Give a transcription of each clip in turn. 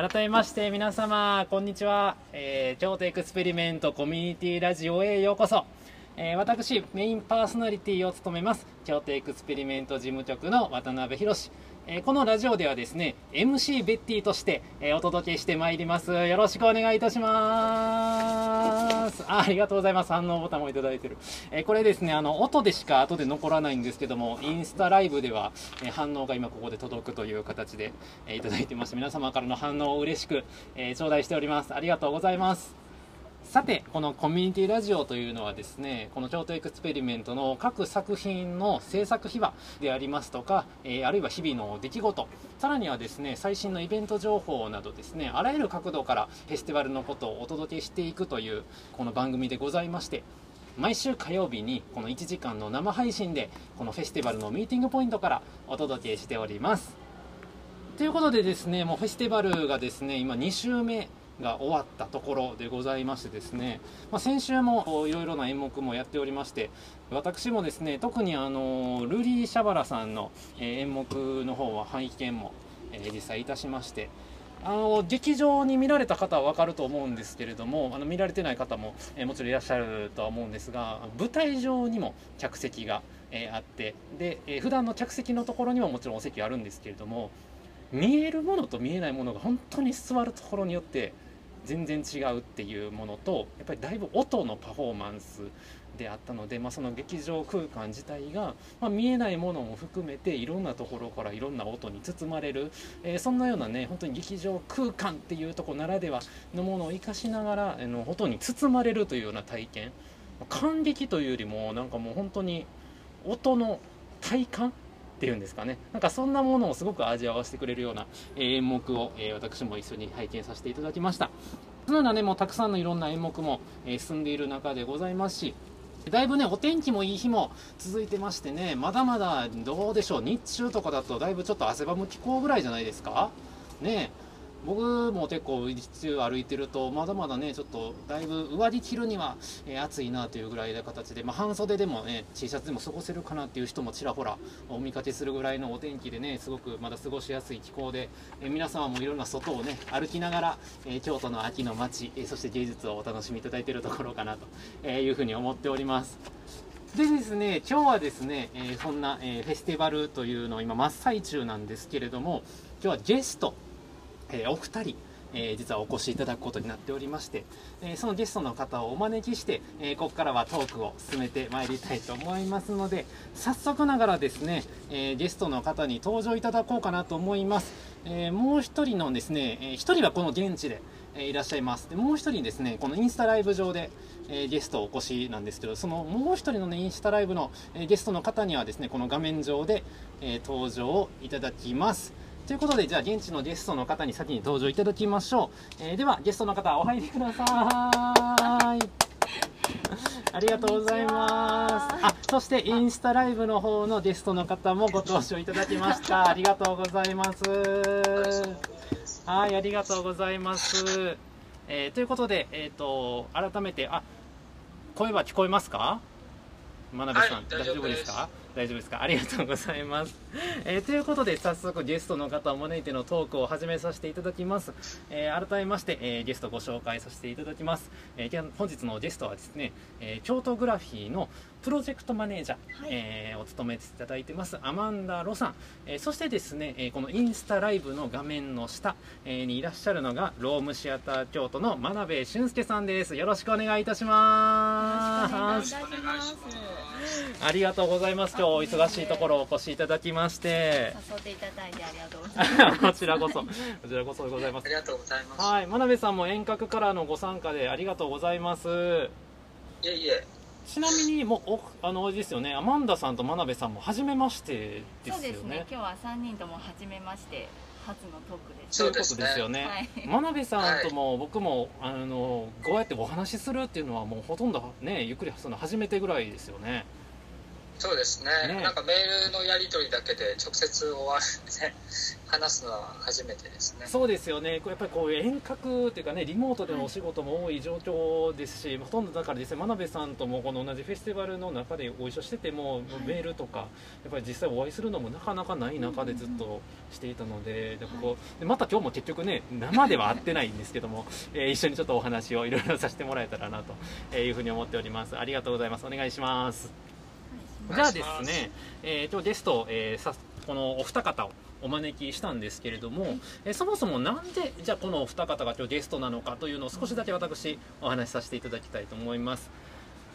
改めまして皆様こんにちは、えー、京都エクスペリメントコミュニティラジオへようこそ、えー、私メインパーソナリティを務めます京都エクスペリメント事務局の渡辺宏えこのラジオではですね MC ベッティとして、えお届けしてまいります。よろしくお願いいたします。あありがとうございます。反応ボタンもいただいてる、えこれですねあの音でしか後で残らないんですけどもインスタライブでは、え反応が今ここで届くという形で、えいただいてまして皆様からの反応を嬉しく、え頂戴しております。ありがとうございます。さてこのコミュニティラジオというのはですねこの京都エクスペリメントの各作品の制作秘話でありますとか、えー、あるいは日々の出来事さらにはですね最新のイベント情報などですねあらゆる角度からフェスティバルのことをお届けしていくというこの番組でございまして毎週火曜日にこの1時間の生配信でこのフェスティバルのミーティングポイントからお届けしております。ということでですねもうフェスティバルがですね今2週目が終わったところでございましてですね、まあ、先週もいろいろな演目もやっておりまして私もですね特にあのルリー・シャバラさんの演目の方は拝見も実際いたしましてあの劇場に見られた方は分かると思うんですけれどもあの見られてない方も、えもちろんいらっしゃるとは思うんですが舞台上にも客席が、えあってで、えー、普段の客席のところにももちろんお席あるんですけれども見えるものと見えないものが本当に座るところによって全然違うっていうものとやっぱりだいぶ音のパフォーマンスであったので、まあ、その劇場空間自体が、まあ、見えないものも含めていろんなところからいろんな音に包まれる、えー、そんなようなね本当に劇場空間っていうとこならではのものを生かしながら、あの音に包まれるというような体験。感激というよりもなんかもう本当に音の体感っていうんですかね。なんかそんなものをすごく味わわせてくれるような演目を、え私も一緒に拝見させていただきました。そのようなねもうたくさんのいろんな演目も、え進んでいる中でございますしだいぶね、お天気もいい日も続いてましてね、まだまだどうでしょう、日中とかだとだいぶちょっと汗ばむ気候ぐらいじゃないですか？ね僕も結構日中歩いてるとまだまだねちょっとだいぶ上着着るには、え、暑いなというぐらいな形で、まあ、半袖でもね T シャツでも過ごせるかなっていう人もちらほらお見かけするぐらいのお天気でねすごくまだ過ごしやすい気候で、え、皆様もいろんな外をね歩きながら、え、京都の秋の街、えそして芸術をお楽しみいただいているところかなと、いうふうに思っております。でですね、今日はですね、えそんな、えフェスティバルというのを今真っ最中なんですけれども今日はゲストえお二人、え実はお越しいただくことになっておりまして、えそのゲストの方をお招きして、えここからはトークを進めてまいりたいと思いますので早速ながらですね、えゲストの方に登場いただこうかなと思います、えもう一人のですね、え1人はこの現地でえいらっしゃいます。でもう一人ですねこのインスタライブ上で、えゲストをお越しなんですけどそのもう一人の、ね、インスタライブの、えゲストの方にはですねこの画面上で、え登場をいただきます。ということで、じゃあ現地のゲストの方に先に登場いただきましょう。えー、では、ゲストの方、お入りください。ありがとうございます。あ、そしてインスタライブの方のゲストの方もご登場いただきました。ありがとうございます。はい、ありがとうございます。えー、ということで、えっ、ー、と、改めて、あ、声は聞こえますか？真鍋さん、はい、大丈夫ですか？大丈夫ですか？ありがとうございます、えー、ということで早速ゲストの方を招いてのトークを始めさせていただきます、えー、改めまして、えー、ゲストご紹介させていただきます、え本日のゲストはですね、え京都グラフィーのプロジェクトマネージャー、はい、えー、お務めいただいてますアマンダ・ロさん、えー、そしてですね、えー、このインスタライブの画面の下、えー、にいらっしゃるのがロームシアター京都の真鍋俊介さんです。よろしくお願いいたします ありがとうございます。今日お忙しいところお越しいただきまして。誘っていただいてありがとうございます。こちらこそ。こちらこそございます。ありがとうございます。はい真鍋さんも遠隔からのご参加でありがとうございます。いえいえ。ちなみにもうおあのですよね。アマンダさんと真鍋さんも初めましてですよね。そうですね。今日は三人とも初めまして初のトークです。そういうことですよね、はい、真鍋さんとも僕も、あのこうやってお話しするっていうのはもうほとんどねゆっくりその初めてぐらいですよねそうですね。ね。なんかメールのやり取りだけで直接お会いして話すのは初めてですね。そうですよね、やっぱりこう遠隔っていうかね、リモートでのお仕事も多い状況ですし、ほとんどだから実際、真鍋さんともこの同じフェスティバルの中でご一緒してても、メールとか、やっぱり実際お会いするのもなかなかない中でずっとしていたので、でここでまた今日も結局ね、生では会ってないんですけども、えー一緒にちょっとお話をいろいろさせてもらえたらなというふうに思っております。ありがとうございます。お願いします。おじゃあですね、えー、今日ゲスト、えーさこのお二方をお招きしたんですけれども、えーそもそもなんでじゃあこのお二方が今日ゲストなのかというのを少しだけ私お話しさせていただきたいと思います。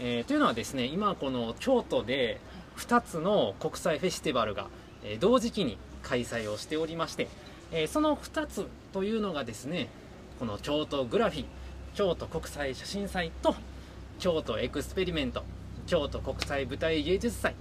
えーというのはですね今この京都で2つの国際フェスティバルが、えー同時期に開催をしておりまして、えーその2つというのがですねこの京都グラフィー京都国際写真祭と京都エクスペリメント京都国際舞台芸術祭、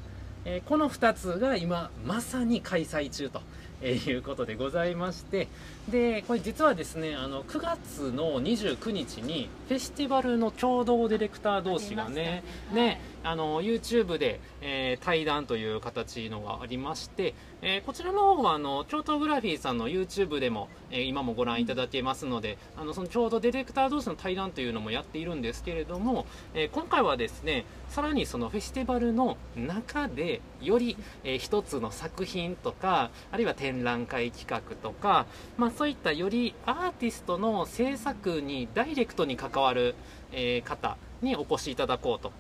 えーこの2つが今まさに開催中と。えーいうことでございましてでこれ実はですねあの9月の29日にフェスティバルの共同ディレクター同士がねねあの YouTube で、えー対談という形のがありまして、えーこちらの方はあの京都グラフィーさんの YouTube でも、えー今もご覧いただけますのであのそのちょうどディレクター同士の対談というのもやっているんですけれども、えー今回はですねさらにそのフェスティバルの中でより、えー一つの作品とかあるいは展展覧会企画とか、まあ、そういったよりアーティストの制作にダイレクトに関わる、えー方にお越しいただこうと。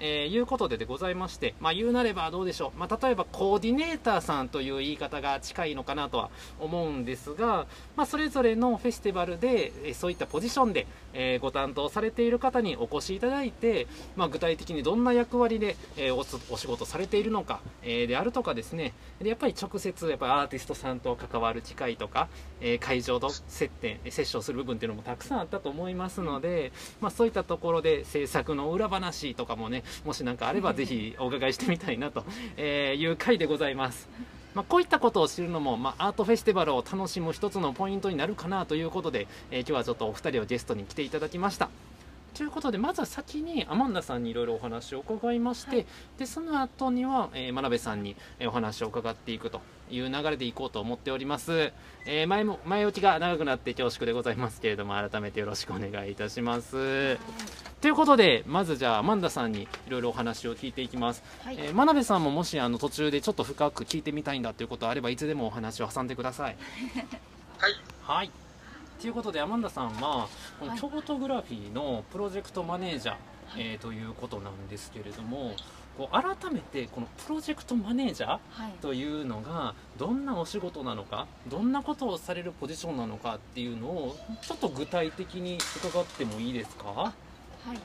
えーいうことででございまして、まあ、言うなればどうでしょう、まあ、例えばコーディネーターさんという言い方が近いのかなとは思うんですが、まあ、それぞれのフェスティバルで、えーそういったポジションで、えーご担当されている方にお越しいただいて、まあ、具体的にどんな役割で、えーおお仕事されているのか、えーであるとかですね。でやっぱり直接やっぱアーティストさんと関わる機会とか、えー会場と接点接触する部分っていうのもたくさんあったと思いますので、まあ、そういったところで制作の裏話とかもねもし何かあればぜひお伺いしてみたいなとえーいう回でございます。まあ、こういったことを知るのも、まあ、アートフェスティバルを楽しむ一つのポイントになるかなということで、えー今日はちょっとお二人をゲストに来ていただきました。ということでまずは先にアマンダさんにいろいろお話を伺いまして、はいでその後には、えー真鍋さんにえーお話を伺っていくという流れでいこうと思っております、えー前も前置きが長くなって恐縮でございますけれども改めてよろしくお願いいたします。ということでまずじゃあアマンダさんにいろいろお話を聞いていきます、はい。えー真鍋さんももしあの途中でちょっと深く聞いてみたいんだということあればいつでもお話を挟んでください。はい。はい。ということでアマンダさんはこのはい京都グラフィーのプロジェクトマネージャー、えーということなんですけれどもこう改めてこのプロジェクトマネージャーはい。というのがどんなお仕事なのかどんなことをされるポジションなのかっていうのをちょっと具体的に伺ってもいいですか？はい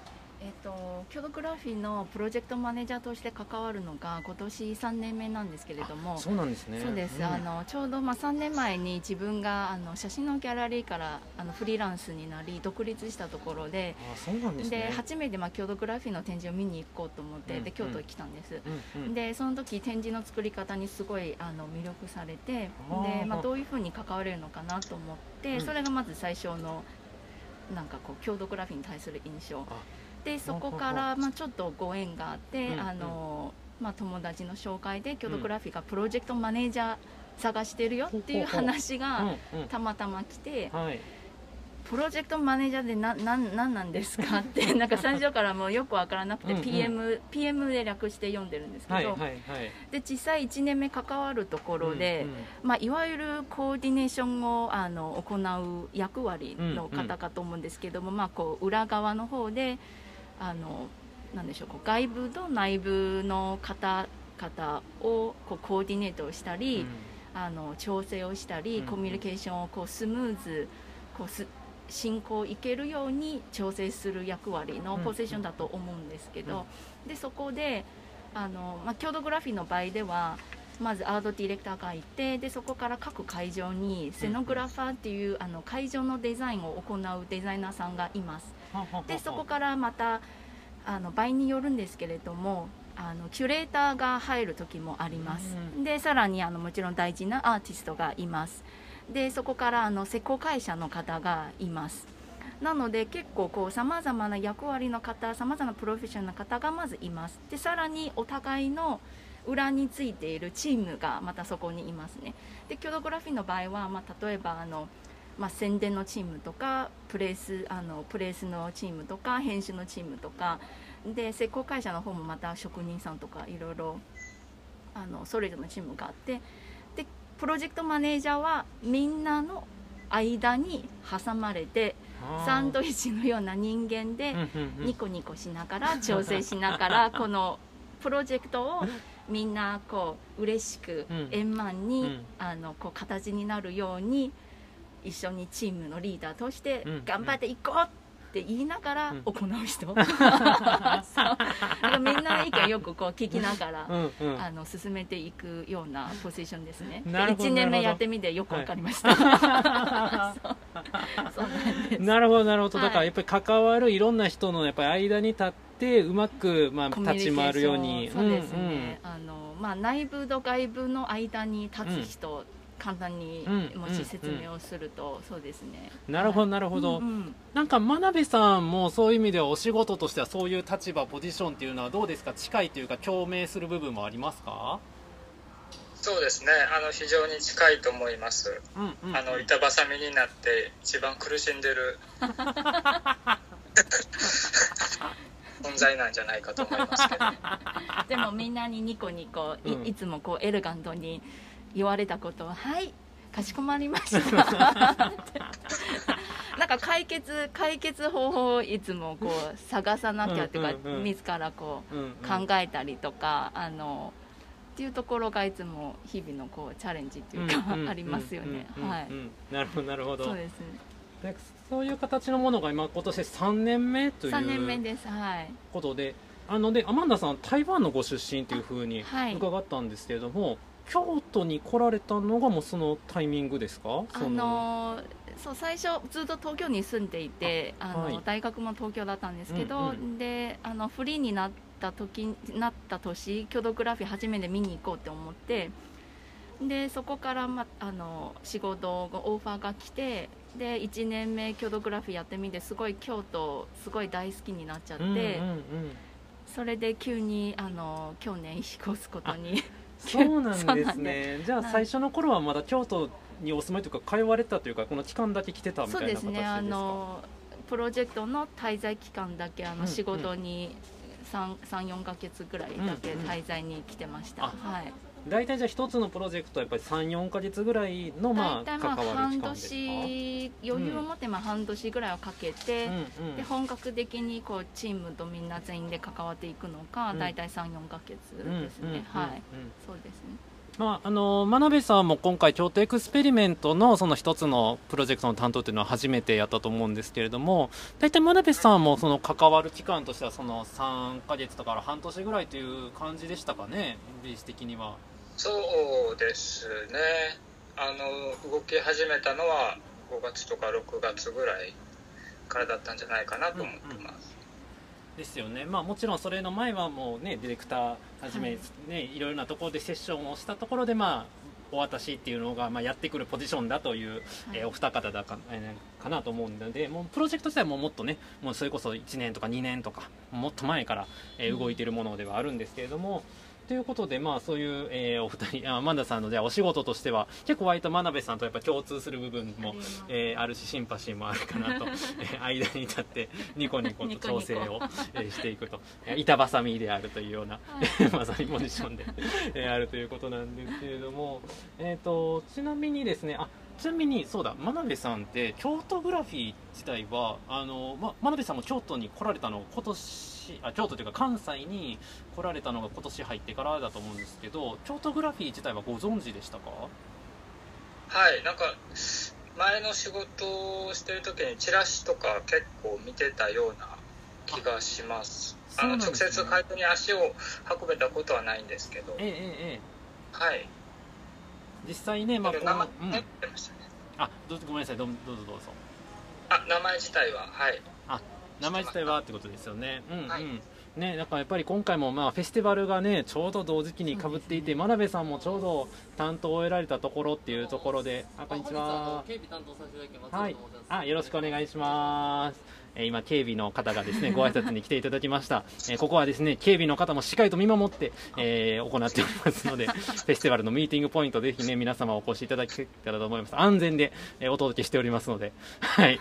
えっ、と京都グラフィーのプロジェクトマネージャーとして関わるのが今年3年目なんですけれどもそうなんですね。そうです、ん。あのちょうどまあ3年前に自分があの写真のギャラリーからあのフリーランスになり独立したところであそうなんですでね初めてまあ京都グラフィーの展示を見に行こうと思って、うんで京都に来たんです、うんうん。でその時展示の作り方にすごいあの魅力されてで、まあ、どういうふうに関われるのかなと思って、うん。それがまず最初のなんかこう郷土グラフィーに対する印象でそこからまあちょっとご縁があって、うんうん。あのまあ、友達の紹介で郷土グラフィーがプロジェクトマネージャー探してるよっていう話がうんうん。たまたま来て、はい。プロジェクトマネージャーでななんなんなんですかって なんか最初からもうよくわからなくてうんうん。PM, PM で略して読んでるんですけど、はいはいはい。で実際1年目関わるところで、うんうん。まあ、いわゆるコーディネーションをあの行う役割の方かと思うんですけども、まあ、こう裏側の方であのなんでしょうこう外部と内部の方々をこうコーディネートをしたり、あの調整をしたり、うん。コミュニケーションをこうスムーズこうす進行いけるように調整する役割のポジションだと思うんですけど、でそこであの、まあ、郷土グラフィーの場合ではまずアートディレクターがいてでそこから各会場にセノグラファーっていうあの会場のデザインを行うデザイナーさんがいます。でそこからまたあの場合によるんですけれどもあのキュレーターが入る時もあります、うでさらにあのもちろん大事なアーティストがいます。でそこからあの施工会社の方がいます。なので結構こうさまざまな役割の方さまざまなプロフェッショナルな方がまずいます。でさらにお互いの裏についているチームがまたそこにいますね。でキョドグラフィーの場合は、まあ、例えばあの、まあ、宣伝のチームとかプレスあのプレスのチームとか編集のチームとかで施工会社の方もまた職人さんとかいろいろあのそれぞれのチームがあってでプロジェクトマネージャーはみんなの間に挟まれてサンドイッチのような人間でニコニコしながら調整しながら このプロジェクトをみんなこう嬉しく円満にあのこう形になるように一緒にチームのリーダーとして頑張っていこうって言いながら行う人、そう。だからみんなの意見よくこう聞きながら、うんうん。あの進めていくようなポジションですね。なるほど1年目やってみてよくわかりました。そう。そうなるほどなるほど、はい。だからやっぱり関わるいろんな人のやっぱり間に立ってうまく、まあ、立ち回るように。そうですね、あのまあ、内部と外部の間に立つ人、簡単にうんもし説明をすると、そうですね。うんなるほどなるほど、うんうん。なんか真鍋さんもそういう意味ではお仕事としてはそういう立場ポジションっていうのはどうですか？近いというか共鳴する部分もありますか？そうですね。あの非常に近いと思います。うんうん。あの板挟みになって一番苦しんでる 存在なんじゃないかと思いますけど。でもみんなにニコニコい,、うん。いつもこうエレガントに言われたことは「はいかしこまりました」なんか解決解決方法をいつもこう探さなきゃっていうか、うんうんうん。自らこううんうん考えたりとか、あのっていうところがいつも日々のこうチャレンジっていうか、ありますよね、はい、うんなるほどなるほど。そうです。でそういう形のものが今今年3年目という3年目です。はい。ことであのでアマンダさん台湾のご出身というふうにはい。伺ったんですけれども、京都に来られたのがもうそのタイミングですか？あその。そう最初ずっと東京に住んでいてあの、はい。大学も東京だったんですけど、うんうであのフリーになった時なった年キョドグラフィー初めて見に行こうって思ってでそこから、ま、あの仕事がオファーが来てで1年目キョドグラフィーやってみてすごい京都すごい大好きになっちゃって、うんうんうん。それで急にあの去年引っ越すことにそうなんそうです。ねじゃあはい最初の頃はまだ京都にお住まいというか通われたというかこの期間だけ来てたみたそいうな形ですか？ですね。あのプロジェクトの滞在期間だけあうんうん。の仕事に34か月ぐらいだけうんうん。滞在に来てました、あはい大体じゃあ一つのプロジェクトはやっぱり34か月ぐらいのまあ大体まあ関わる半期間ですか？年余裕を持ってまあ半年ぐらいをかけて、うんうんで本格的にこうチームとみんな全員で関わっていくのがうん。大体34か月ですね、はい。そうですね。まあ、あの真鍋さんも今回京都エクスペリメントのその一つのプロジェクトの担当というのは初めてやったと思うんですけれども大体真鍋さんもその関わる期間としてはその3ヶ月とか半年ぐらいという感じでしたかね？ベース的にはそうですね。あの動き始めたのは5月とか6月ぐらいからだったんじゃないかなと思ってます、ですよね、まあ、もちろんそれの前はもうねディレクターはじめ、はい。ねいろいろなところでセッションをしたところでまあお渡しっていうのが、まあ、やってくるポジションだという、えーお二方だか,、えーかなと思うのでもうプロジェクト自体ももっとねもうそれこそ1年とか2年とかもっと前から、えー動いているものではあるんですけれども。ということで、まあ、そういう、えーお二人あマンダさんのじゃあお仕事としては結構割と真鍋さんとやっぱ共通する部分もえーあるしシンパシーもあるかなと、えー間に立ってニコニコと調整をえーしていくと。えー板挟みであるというような、まさにポジションで、えーあるということなんですけれども、えー、とちなみにですねあちなみにそうだ真鍋さんって京都グラフィー自体はあの、ま、真鍋さんも京都に来られたのが今年あ京都というか関西に来られたのが今年入ってからだと思うんですけど京都グラフィー自体はご存知でしたか？はいなんか前の仕事をしてる時にチラシとか結構見てたような気がします。あの直接会場に足を運べたことはないんですけど。ええええええ。はい。実際ね、まあうん。持ってましたね。あごめんなさい。どうどうぞどうぞ。あ名前自体ははい名前自体はってことですよねうんうん、はいね、だからやっぱり今回もまあフェスティバルがねちょうど同時期にかぶっていて、ね真鍋さんもちょうど担当を得られたところっていうところで、あこんにちは。警備担当させていただきます。はいあよろしくお願いします。えー今警備の方がですねご挨拶に来ていただきました。えーここはですね警備の方もしっかりと見守って、えー行っておりますので、フェスティバルのミーティングポイントぜひね皆様お越しいただけたらと思います。安全で、えーお届けしておりますので、はい。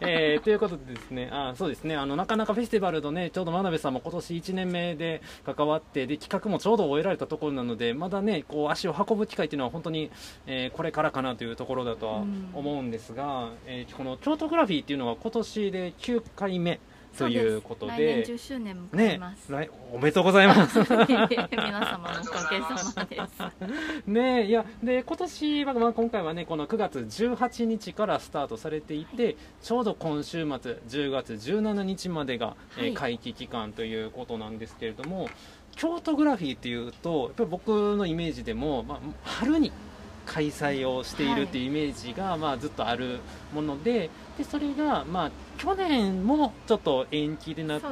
えーということでですね、あそうですねあのなかなかフェスティバルのねちょうど真鍋さんも今年1年目で関わってで企画もちょうど終えられたところなのでまだねこう足を運ぶ機会っていうのは本当に、えーこれからかなというところだとは思うんですが、えーこの京都グラフィーっていうのは今年で9回目ということ来で年10周年ねます、来おめでとうございます。皆様のおかげさまです。ねいやで今年は、まあ、今回はねこの9月18日からスタートされていて、ちょうど今週末10月17日までが、えーはい。会期期間ということなんですけれども京都グラフィーっていうとやっぱり僕のイメージでも、まあ、春に開催をしているっていうイメージが、まあ、ずっとあるものででそれが、まあ、去年もちょっと延期になって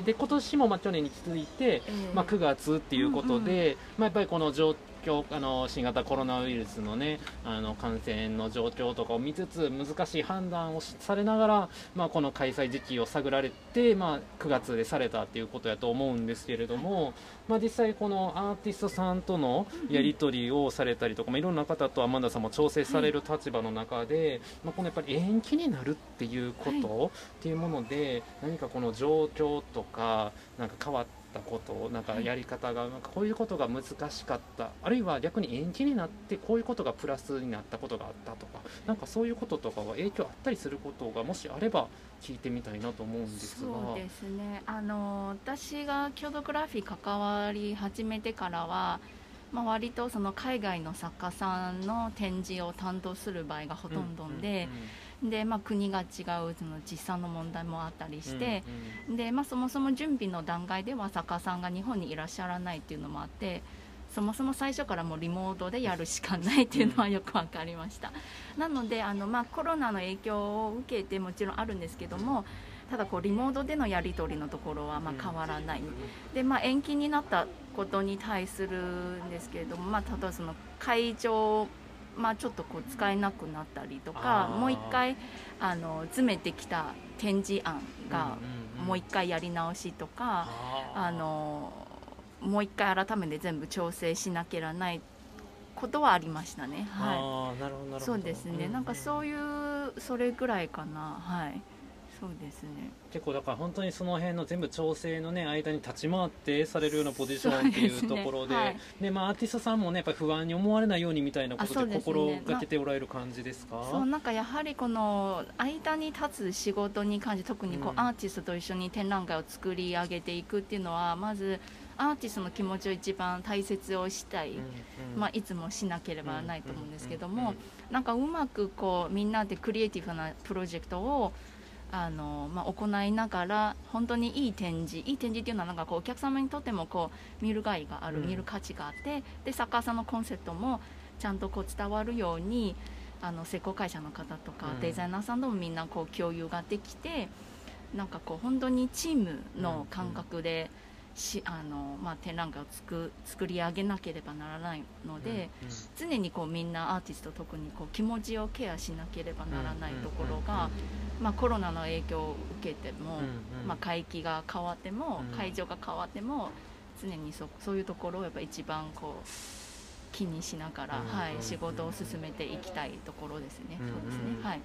でね。今年もまあ去年に続いて、えーまあ、9月っていうことで、まあ、やっぱりこの状況あの新型コロナウイルスの,、ね、あの感染の状況とかを見つつ難しい判断をされながら、まあ、この開催時期を探られて、まあ、9月でされたっていうことやと思うんですけれども、まあ、実際このアーティストさんとのやり取りをされたりとか、まあ、いろんな方とアマンダさんも調整される立場の中で、まあ、このやっぱり延期になるっていうこと、っていうもので何かこの状況とかなんか変わってたことなんかやり方がなんかこういうことが難しかった。あるいは逆に延期になってこういうことがプラスになったことがあったとか。なんかそういうこととかが影響あったりすることがもしあれば聞いてみたいなと思うんですが。そうですね。あの私が郷土グラフィー関わり始めてからは、まあ、割とその海外の作家さんの展示を担当する場合がほとんどで、でまあ、国が違うその時差の問題もあったりして、でまあ、そもそも準備の段階では作家さんが日本にいらっしゃらないっていうのもあってそもそも最初からもうリモートでやるしかないっていうのはよく分かりました、なのであの、まあ、コロナの影響を受けてもちろんあるんですけどもただこうリモートでのやり取りのところはまあ変わらない、で、まあ、延期になったことに対するんですけれども、まあ、例えばその会場まあ、ちょっとこう使えなくなったりとかもう一回あの詰めてきた展示案がもう一回やり直しとか、あのもう一回改めて全部調整しなきゃならないことはありましたね。はあーなるほどなるほい、どそうですね。なんかそういうそれぐらいかな。はい。そうですね。結構だから本当にその辺の全部調整のね間に立ち回ってされるようなポジションっていうところでそうですねでまあアーティストさんもねやっぱり不安に思われないようにみたいなことで心がけておられる感じですか、そうなんかやはりこの間に立つ仕事に関して特にこう、うん。アーティストと一緒に展覧会を作り上げていくっていうのはまずアーティストの気持ちを一番大切をしたい、うんうん。まあ、いつもしなければならないと思うんですけども、うんなんかうまくこうみんなでクリエイティブなプロジェクトをあの、まあ、行いながら本当にいい展示いい展示っていうのはなんかこうお客様にとってもこう見るがいがある、うん。見る価値があってで作家さんのコンセプトもちゃんとこう伝わるようにあの施工会社の方とか、うん。デザイナーさんともみんなこう共有ができてなんかこう本当にチームの感覚で、しあのまあ、展覧会を作作り上げなければならないので。うん常にこうみんなアーティスト特にこう気持ちをケアしなければならないところが、まあ、コロナの影響を受けても、まあ、会期が変わっても、うん。会場が変わっても常にそそういうところをやっぱ一番こう気にしながら、うんはい、仕事を進めていきたいところですね。うん。そうですね。はい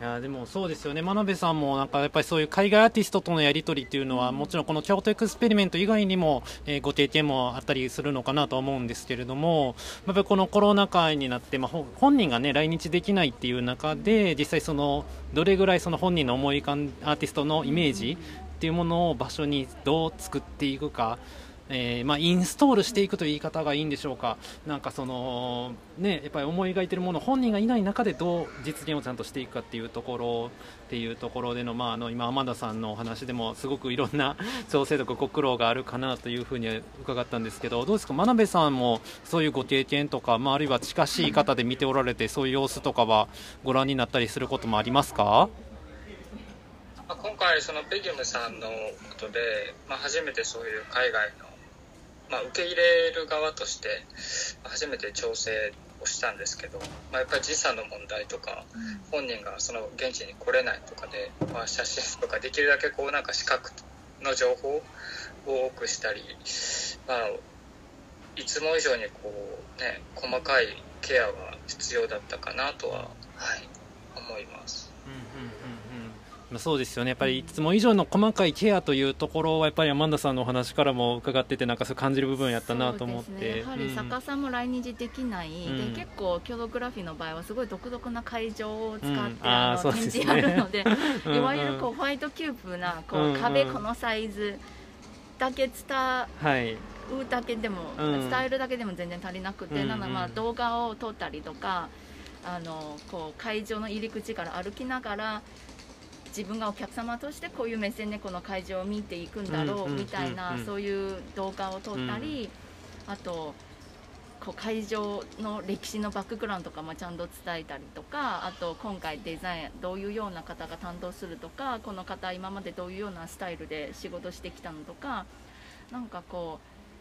いやでもそうですよね真鍋さんもなんかやっぱりそういう海外アーティストとのやり取りっていうのは、もちろんこの京都エクスペリメント以外にも、えーご経験もあったりするのかなと思うんですけれどもやっぱりこのコロナ禍になって、まあ、ほ本人がね来日できないっていう中で実際そのどれぐらいその本人の思い浮かんアーティストのイメージっていうものを場所にどう作っていくか。えーまあ、インストールしていくという言い方がいいんでしょうか、なんかその、ね、やっぱり思い描いているもの、本人がいない中でどう実現をちゃんとしていくかっていうところっていうところでの、まあ、あの今、天田さんのお話でも、すごくいろんな調整とかご苦労があるかなというふうに伺ったんですけど、どうですか、真鍋さんもそういうご経験とか、まあ、あるいは近しい方で見ておられて、そういう様子とかはご覧になったりすることもありますか、今回そのペギュムさんのことで、まあ、初めてそういう海外の、まあ、受け入れる側として初めて調整をしたんですけど、まあ、やっぱり時差の問題とか本人がその現地に来れないとかで、まあ、写真とかできるだけこうなんか視覚の情報を多くしたり、まあ、いつも以上にこう、ね、細かいケアが必要だったかなとは、はい、思います。そうですよね、やっぱりいつも以上の細かいケアというところは、やっぱりアマンダさんのお話からも伺ってて、なんかそう感じる部分やったなと思って、ね、やはり作家さんも来日できない、うん、で結構、キョドグラフィーの場合は、すごい独特な会場を使って、うん、あの展示やるので、いわゆるこうホワイトキューブなこう壁、このサイズだけ伝うだけでも、伝えるだけでも全然足りなくて、なので、まあ、動画を撮ったりとか。あのこう会場の入り口から歩きながら自分がお客様としてこういう目線でこの会場を見ていくんだろうみたいなそういう動画を撮ったり、あとこう会場の歴史のバックグラウンドとかもちゃんと伝えたりとかあと今回デザインどういうような方が担当するとかこの方今までどういうようなスタイルで仕事してきたのとかなんかこ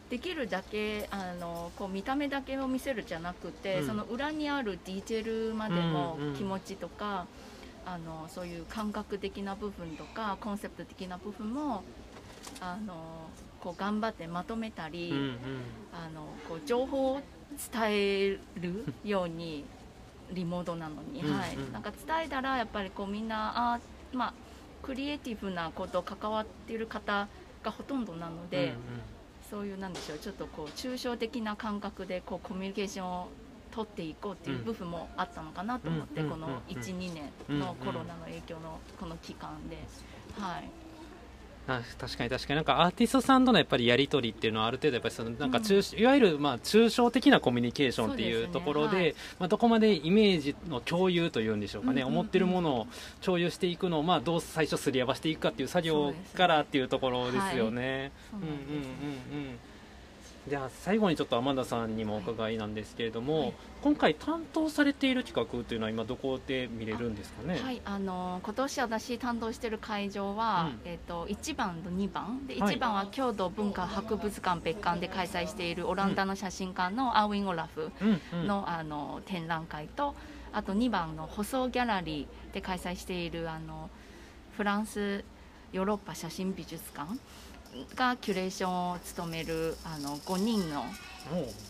うできるだけあのこう見た目だけを見せるじゃなくて、うん、その裏にあるディテールまでの気持ちとか。うんうんあのそういう感覚的な部分とかコンセプト的な部分もあのこう頑張ってまとめたり、うんうん、あのこう情報を伝えるように リモートなのに、はい、なんか伝えたらやっぱりこうみんなあまあクリエイティブなこと関わっている方がほとんどなので、うんうん、そういうなんでしょうちょっとこう抽象的な感覚でこうコミュニケーションを取っていこうっていう部分もあったのかなと思って、この12年のコロナの影響のこの期間で。はい。あ確かに確かに。なんかアーティストさんとのやっぱりやり取りっていうのはある程度やっぱりそのなんか中、うん、いわゆるまあ抽象的なコミュニケーションっていうところで、ね。はい、まあどこまでイメージの共有というんでしょうかね、うんうんうん、思ってるものを共有していくのをまあどう最初すり合わせていくかっていう作業からっていうところですよね。うんうんうんうん。じゃあ最後にちょっと天田さんにもお伺いなんですけれども、はい、今回担当されている企画というのは今どこで見れるんですかね？はいあの今年私担当している会場は、うん、えっ、と1番と2番？で1番は郷土文化博物館別館で開催しているオランダの写真家のアウィン・オラフのうん、あの展覧会とあと2番の舗装ギャラリーで開催しているあのフランスヨーロッパ写真美術館がキュレーションを務めるあの5人の、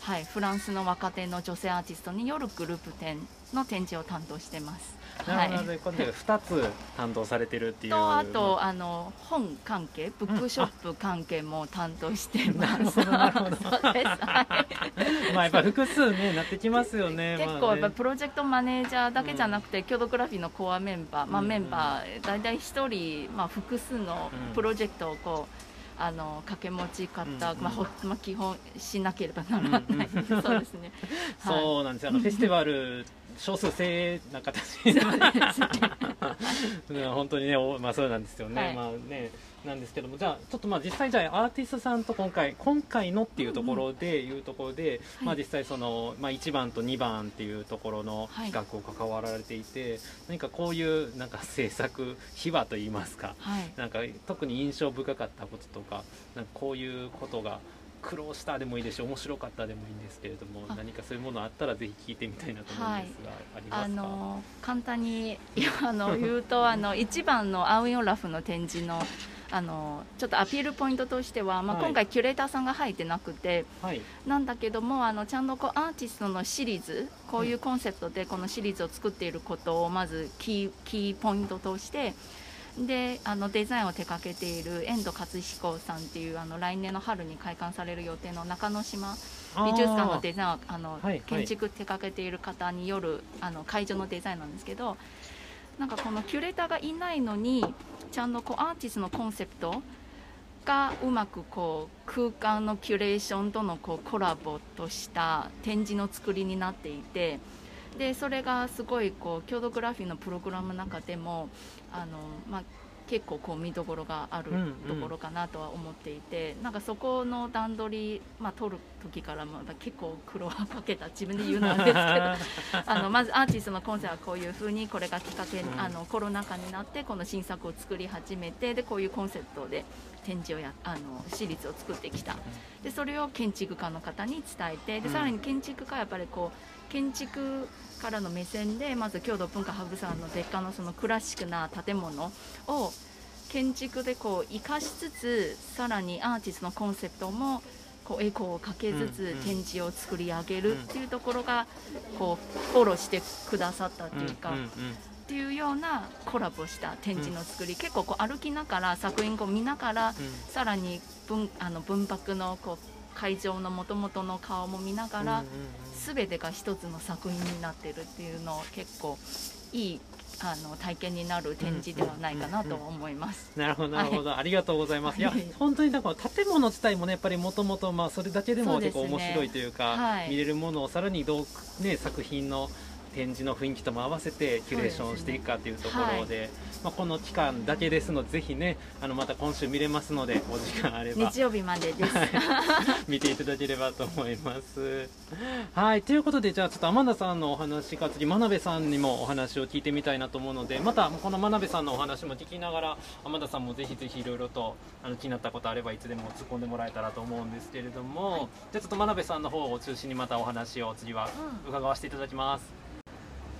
はい、フランスの若手の女性アーティストによるグループ展の展示を担当してます。なるほど、はい、今回 2つ担当されてるっていうとあとあの本関係ブックショップ関係も担当してます、うん、なるほど。まあやっぱ複数ねなってきますよね結構やっぱプロジェクトマネージャーだけじゃなくて、うん、キョドグラフィーのコアメンバー、まあ、メンバー大体1人、まあ、複数のプロジェクトをこう、あの掛け持ち方、うん、まあまあ、基本しなければならない、うん、そうですね、はい、そうなんですよ。あのフェスティバル少数精鋭な形 本当にねまあそうなんですよね、はい、まあねなんですけどもじゃあちょっとまあ実際じゃあアーティストさんと今回今回のっていうところで、い。うところで、まあ実際その、まあ、1番と2番っていうところの企画を関わられていて、何かこういうなんか制作秘話といいますか、なんか特に印象深かったこととかなんかこういうことが苦労したでもいいですし面白かったでもいいんですけれども何かそういうものあったらぜひ聞いてみたいなと思うんですが、はい、ありますか？あの簡単にあの言うとあの1番のアウイオラフの展示のあのちょっとアピールポイントとしては、まあ、今回キュレーターさんが入ってなくて、はい、なんだけどもあのちゃんとこうアーティストのシリーズこういうコンセプトでこのシリーズを作っていることをまずキーキーポイントとしてであのデザインを手掛けている遠藤勝彦さんっていうあの来年の春に開館される予定の中之島美術館のデザインをあの、はいはい、建築手掛けている方によるあの会場のデザインなんですけどなんかこのキュレーターがいないのにちゃんのこうアーティストのコンセプトがうまくこう空間のキュレーションとのこうコラボとした展示の作りになっていてでそれがすごいこう郷土グラフィーのプログラムの中でもあの、まあ、結構こう見どころがあるうんうん。ところかなとは思っていて、なんかそこの段取り、まあ、撮る時からも結構苦労はかけた自分で言うのなんですけど あのまずアーティストのコンセプトはこういうふうにこれがきっかけ、うん。あのコロナ禍になってこの新作を作り始めてでこういうコンセプトで展示をやあのシリーズを作ってきた。でそれを建築家の方に伝えてうんでさらに建築家はやっぱりこう建築からの目線でまず郷土文化博物館の別館のそのクラシックな建物を建築でこう生かしつつさらにアーティストのコンセプトもこうエコーをかけつうんつうん。展示を作り上げるっていうところがこうフォローしてくださったっていうか、っていうようなコラボした展示の作り、結構こう歩きながら作品を見ながらさらに文あの文博のこう会場のもともとの顔も見ながら、全てが一つの作品になってるっていうのを結構いいあの体験になる展示ではないかなと思います。なるほどなるほど、ありがとうございます。い。やはい本当にだから建物自体もねやっぱりもともとまあそれだけでも結構面白いというかはい。見れるものをさらにどうね作品の展示の雰囲気とも合わせてキュレーションしていくかというところで、まあこの期間だけですのでぜひねあのまた今週見れますのでお時間あれば日曜日までです。見ていただければと思います。はい、ということで、じゃあちょっと天田さんのお話か次、真鍋さんにもお話を聞いてみたいなと思うので、またこの真鍋さんのお話も聞きながら、天田さんもぜひぜひいろいろとあの気になったことあればいつでも突っ込んでもらえたらと思うんですけれども、じゃあちょっと真鍋さんの方を中心にまたお話を次は伺わせていただきます。で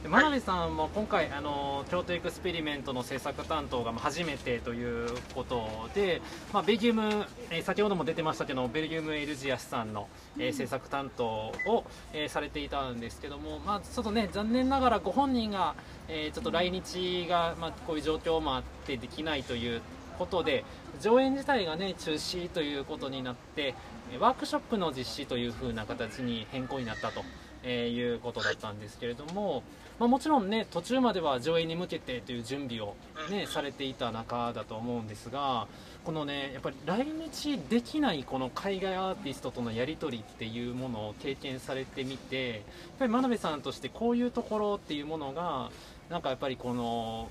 真鍋さんも今回、あの京都エクスペリメントの制作担当がまあ初めてということで、まあ、ベギウム、えー先ほども出てましたけどベギウムエルジアスさんの、えー制作担当を、えーされていたんですけども、まあ、ちょっとね残念ながらご本人が、えーちょっと来日が、まあ、こういう状況もあってできないということで上演自体がね中止ということになってえーワークショップの実施という風な形に変更になったと、えーいうことだったんですけれども、まあ、もちろんね途中までは上映に向けてという準備を、ね、されていた中だと思うんですがこのねやっぱり来日できないこの海外アーティストとのやり取りっていうものを経験されてみてやっぱり真鍋さんとしてこういうところっていうものがなんかやっぱりこの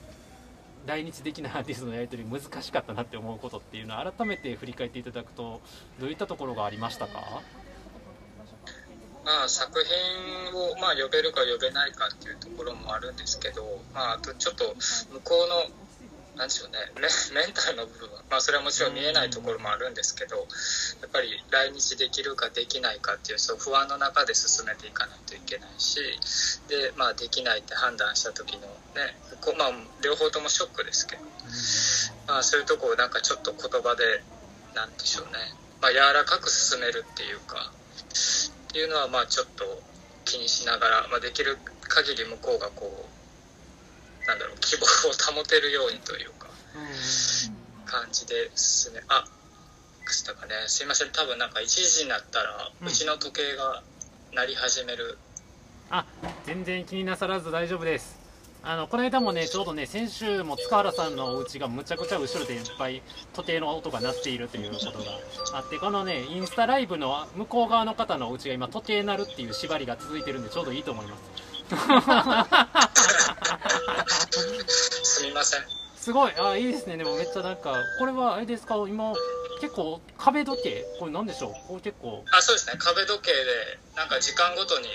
来日できないアーティストのやり取り難しかったなって思うことっていうのを改めて振り返っていただくとどういったところがありましたか？まあ、作品を、まあ、呼べるか呼べないかっていうところもあるんですけど、まあ、あとちょっと向こうのなんでしょうねメンタルの部分は、まあ、それはもちろん見えないところもあるんですけどやっぱり来日できるかできないかっていうそう不安の中で進めていかないといけないしで、まあ、できないって判断した時のねこう、まあ、両方ともショックですけど、まあ、そういうとこをなんかちょっと言葉でなんでしょうね、まあ、柔らかく進めるっていうか。っていうのはまあちょっと気にしながら、まあ、できる限り向こうがこうなんだろう希望を保てるようにというか感じで進めあしたかね。すいません。多分なんか1時になったらうん。うちの時計が鳴り始める、あ全然気になさらず大丈夫ですあのこの間もねちょうどね先週も塚原さんのお家がむちゃくちゃ後ろでいっぱい時計の音が鳴っているということがあってこのねインスタライブの向こう側の方のお家が今時計鳴るっていう縛りが続いてるんでちょうどいいと思います。すみません。すごい。あいいですね。でもめっちゃなんかこれはあれですか？今結構壁時計？これ何でしょう？これ結構。あそうですね。壁時計でなんか時間ごとに違う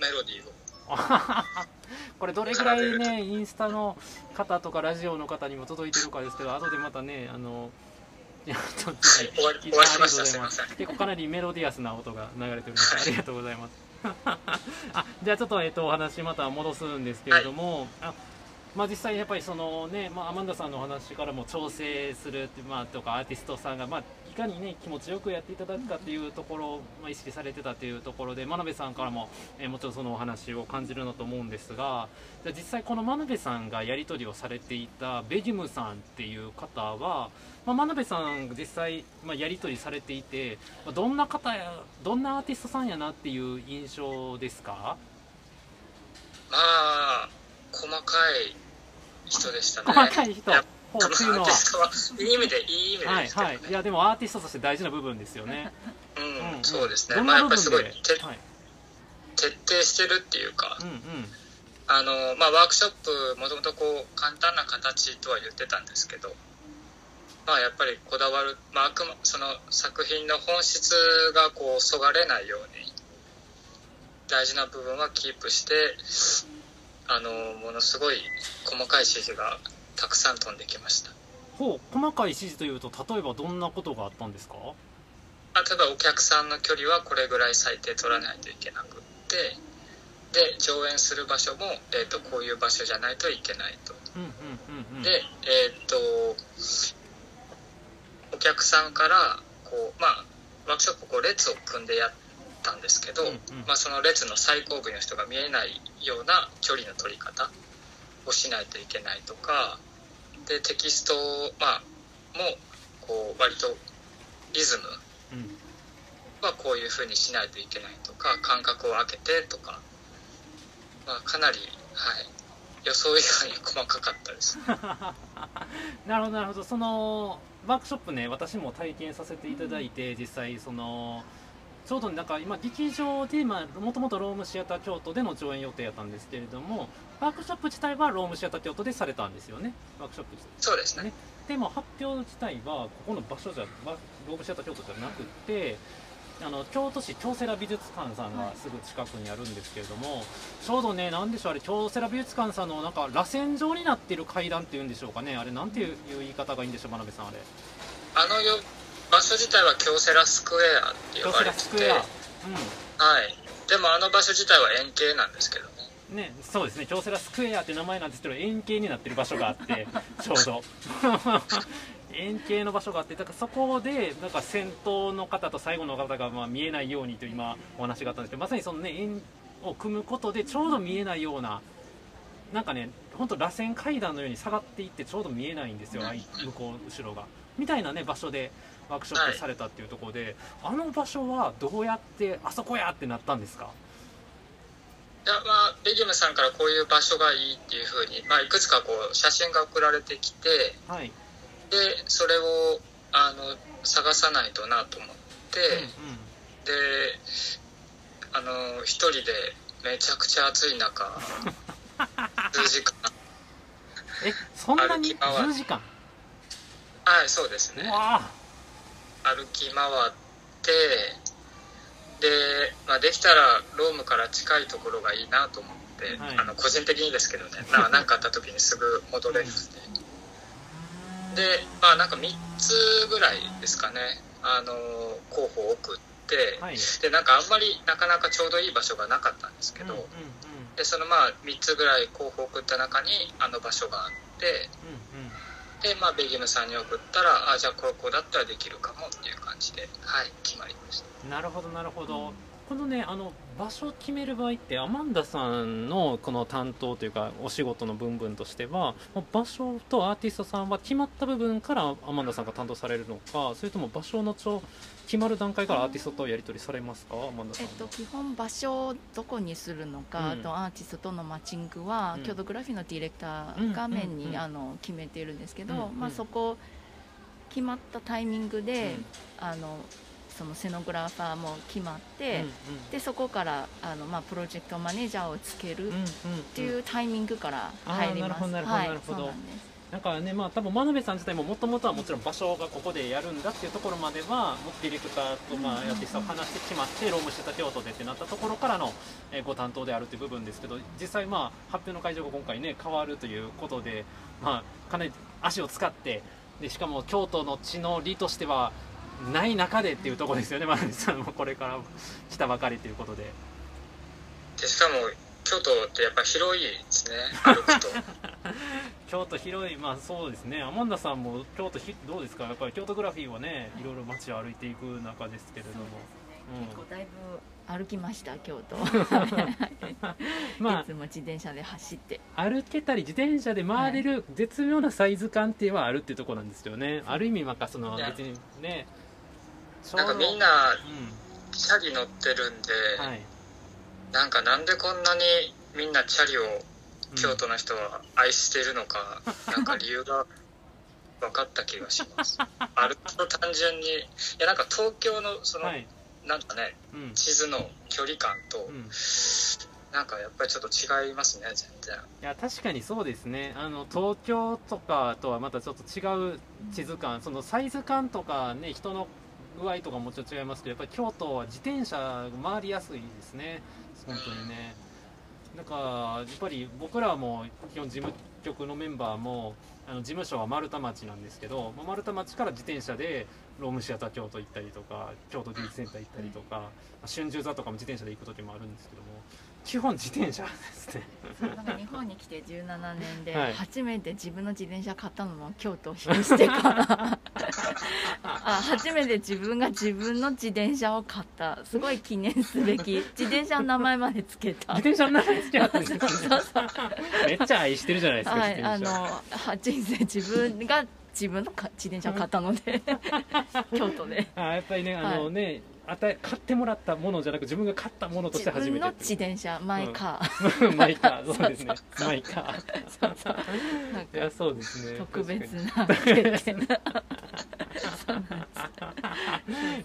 メロディーを これどれぐらいねインスタの方とかラジオの方にも届いてるかですけど後でまたねあのいやちょっと終わり終わりましたありがとうございます。結構かなりメロディアスな音が流れてるんです。ありがとうございます。あじゃあちょっと,、えっとお話また戻すんですけれども、あまあ、実際やっぱりそのね、まあ、アマンダさんのお話からも調整するって、まあ、とかアーティストさんが、まあ、いかにね気持ちよくやっていただくかっていうところを、まあ、意識されてたっていうところで真鍋さんからも、えーもちろんそのお話を感じるのと思うんですがじゃあ実際この真鍋さんがやり取りをされていたベギムさんっていう方は、まあ、真鍋さんが実際、まあ、やり取りされていて、まあ、どんな方やどんなアーティストさんやなっていう印象ですか？まあ細かい人でしたね。細かい人やほうっていうのは。いい意味でいい意味ではいはい。いやでもアーティストとして大事な部分ですよね、うんんそうですね。どんまあな部分で、やっぱりすごいてはい、徹底してるっていうか。うんうん。あの、まあ、ワークショップもともとこう簡単な形とは言ってたんですけど、まあ、やっぱりこだわる、まあ、あくまその作品の本質がこうそがれないように大事な部分はキープしてあのものすごい細かい指示がたくさん飛んできました。ほう細かい指示というと例えばどんなことがあったんですか？あ例えばお客さんの距離はこれぐらい最低取らないといけなくってで上演する場所も、えーと、こういう場所じゃないといけないと。うんうんうんうん、で、えっ、とお客さんからこう、まあ、ワークショップこう列を組んでやったんですけど、うんうん。まあ、その列の最後部の人が見えないような距離の取り方をしないといけないとかでテキスト、まあ、もこう割とリズムうんはこういう風にしないといけないとか間隔を空けてとか、まあ、かなり、はい、予想以上に細かかったです。なるほどなるほどそのワークショップね私も体験させていただいて実際そのちょうどなんか今劇場でもともとロームシアター京都での上演予定やったんですけれどもワークショップ自体はロームシアター京都でされたんですよね。ワークショップ自体そうですね。ねでも発表自体はここの場所じゃワロームシアター京都じゃなくてあの京都市京セラ美術館さんがすぐ近くにあるんですけれども、ちょうどね、なんでしょう、あれ、京セラ美術館さんのなんか螺旋状になっている階段っていうんでしょうかね、あれ、なんていう言い方がいいんでしょう、真鍋さん、あれ。あのよ場所自体は京セラスクエアって呼ばれてて。うはい、でもあの場所自体は円形なんですけどねん。ね、そうですね、京セラスクエアって名前なんですけど、円形になってる場所があって、ちょうど。円形の場所があって、だからそこで、なんか先頭の方と最後の方がまあ見えないようにと今、お話があったんですけど、まさにそのね、円を組むことで、ちょうど見えないような、なんかね、本当、螺旋階段のように下がっていって、ちょうど見えないんですよ、向こう、後ろが。みたいなね、場所でワークショップされたっていうところで、あの場所はどうやって、あそこやってなったんですか？いやまあベギムさんからこういう場所がいいっていうふうに、まあ、いくつかこう写真が送られてきてはい。でそれをあの探さないとなと思って、うんうん。であの一人でめちゃくちゃ暑い中 数時間。えそんなに歩き回る。10時間？はいそうですね。うわ歩き回ってで、まあ、できたらロームから近いところがいいなと思って、はい。あの個人的にですけどね。ななんかあった時にすぐ戻れるんで でまあなんか3つぐらいですかね。あの候補を送って、はい。でなんかあんまりなかなかちょうどいい場所がなかったんですけど、うんうんうん。でそのまあ3つぐらい候補を送った中にあの場所があってでまあベギムさんに送ったらあじゃあここだったらできるかもっていう感じではい決まりました。なるほどなるほど。このねあの場所を決める場合ってアマンダさんのこの担当というかお仕事の分々としては場所とアーティストさんは決まった部分からアマンダさんが担当されるのかそれとも場所のちょ決まる段階からアーティストとやり取りされますか？アマンダさんはえっと、基本場所をどこにするのか、うん。あとアーティストとのマッチングは、うん。キョドグラフィーのディレクタうんーが面に、あの決めているんですけど、うんうん。まあ、そこ決まったタイミングで、うん。あのそのセノグラファーも決まって、うんでそこからあの、まあ、プロジェクトマネージャーをつけるっうんうんうん。ていうタイミングから入ります。あーなるほどなるほどはいなるほど。そうなんかね、まあ、多分真鍋さん自体ももともとはもちろん場所がここでやるんだっていうところまでは、ディレクターと、まあ、アーティストを話して決まって、ロームしてた京都でってなったところからの、えーご担当であるっていう部分ですけど、実際、まあ、発表の会場が今回ね、変わるということで、まあ、かなり足を使って、でしかも京都の地の利としては、ない中でっていうところですよね、真鍋さんもこれから来たばかりということで。でしかも京都ってやっぱ広いですね 京都広い、まあそうですね、アマンダさんも京都ひ、どうですか、やっぱり京都グラフィーはね、いろいろ街を歩いていく中ですけれども、結構だいぶ歩きました京都。まいつも自転車で走って。あ、歩けたり、自転車で回れる絶妙なサイズ感っていうのはあるっていうところなんですよね、ある意味、なんかその別にね、なんどかみんなうチャリ乗ってるんで、ん、はい、なんかなんでこんなにみんなチャリをうん。京都の人は愛しているのか、なんか理由が分かった気がします。歩くと単純にいやなんか東京のその、はい、なんかねうん、地図の距離感と、うん、なんかやっぱりちょっと違いますね全然。いや確かにそうですね。あの東京とかとはまたちょっと違う地図感そのサイズ感とかね人の具合とかもちろん違いますけどやっぱり京都は自転車回りやすいですね。本当にね。なんかやっぱり僕らも基本事務局のメンバーもあの事務所は丸太町なんですけどまあ丸太町から自転車でロームシアター京都行ったりとか京都ディーズセンター行ったりとか、まあ春秋座とかも自転車で行く時もあるんですけども基本自転車ですね。そうなんか日本に来て17年ではい。初めて自分の自転車買ったのも京都を引っ越してから。あ初めて自分が自分の自転車を買った。すごい記念すべき。自転車の名前までつけた。自転車の名前つけたんですねめっちゃ愛してるじゃないですか、はい、自転車。あのは人生自分が自分のか自転車を買ったので。京都で。あやっぱりねあのね、与え買ってもらったものじゃなく自分が買ったものとして初めて自分の自転車マイカマイカー そうですね。マイカー。ーなんかいやそうですね。特別な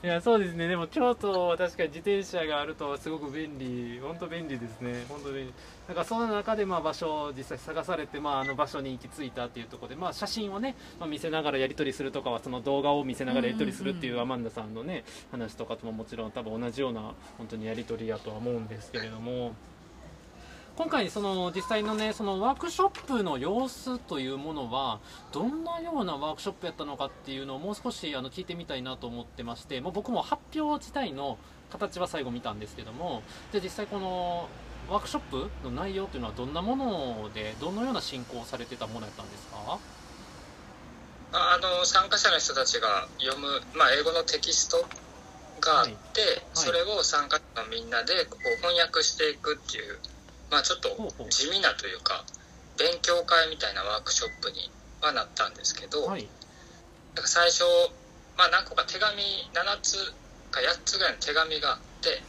いやそうですね。でも京都は確かに自転車があるとすごく便利本当便利ですね。本当になんかその中でまあ場所を実際探されて、まあ、あの場所に行き着いたっていうところで、まあ、写真をね、まあ、見せながらやり取りするとかはその動画を見せながらやり取りするっていうアマンダさんのね話とかとももちろん多分同じような本当にやり取りやとは思うんですけれども。今回その実際のねそのワークショップの様子というものはどんなようなワークショップやったのかっていうのをもう少しあの聞いてみたいなと思ってましてもう僕も発表自体の形は最後見たんですけどもで実際このワークショップの内容というのはどんなものでどのような進行されてたものやったんですか？ああの参加者の人たちが読む、まあ、英語のテキストがあって、それを参加者のみんなでこう翻訳していくっていう、まあ、ちょっと地味なというか勉強会みたいなワークショップにはなったんですけど、はい。だから最初、まあ、何個か手紙7つか8つぐらいの手紙があって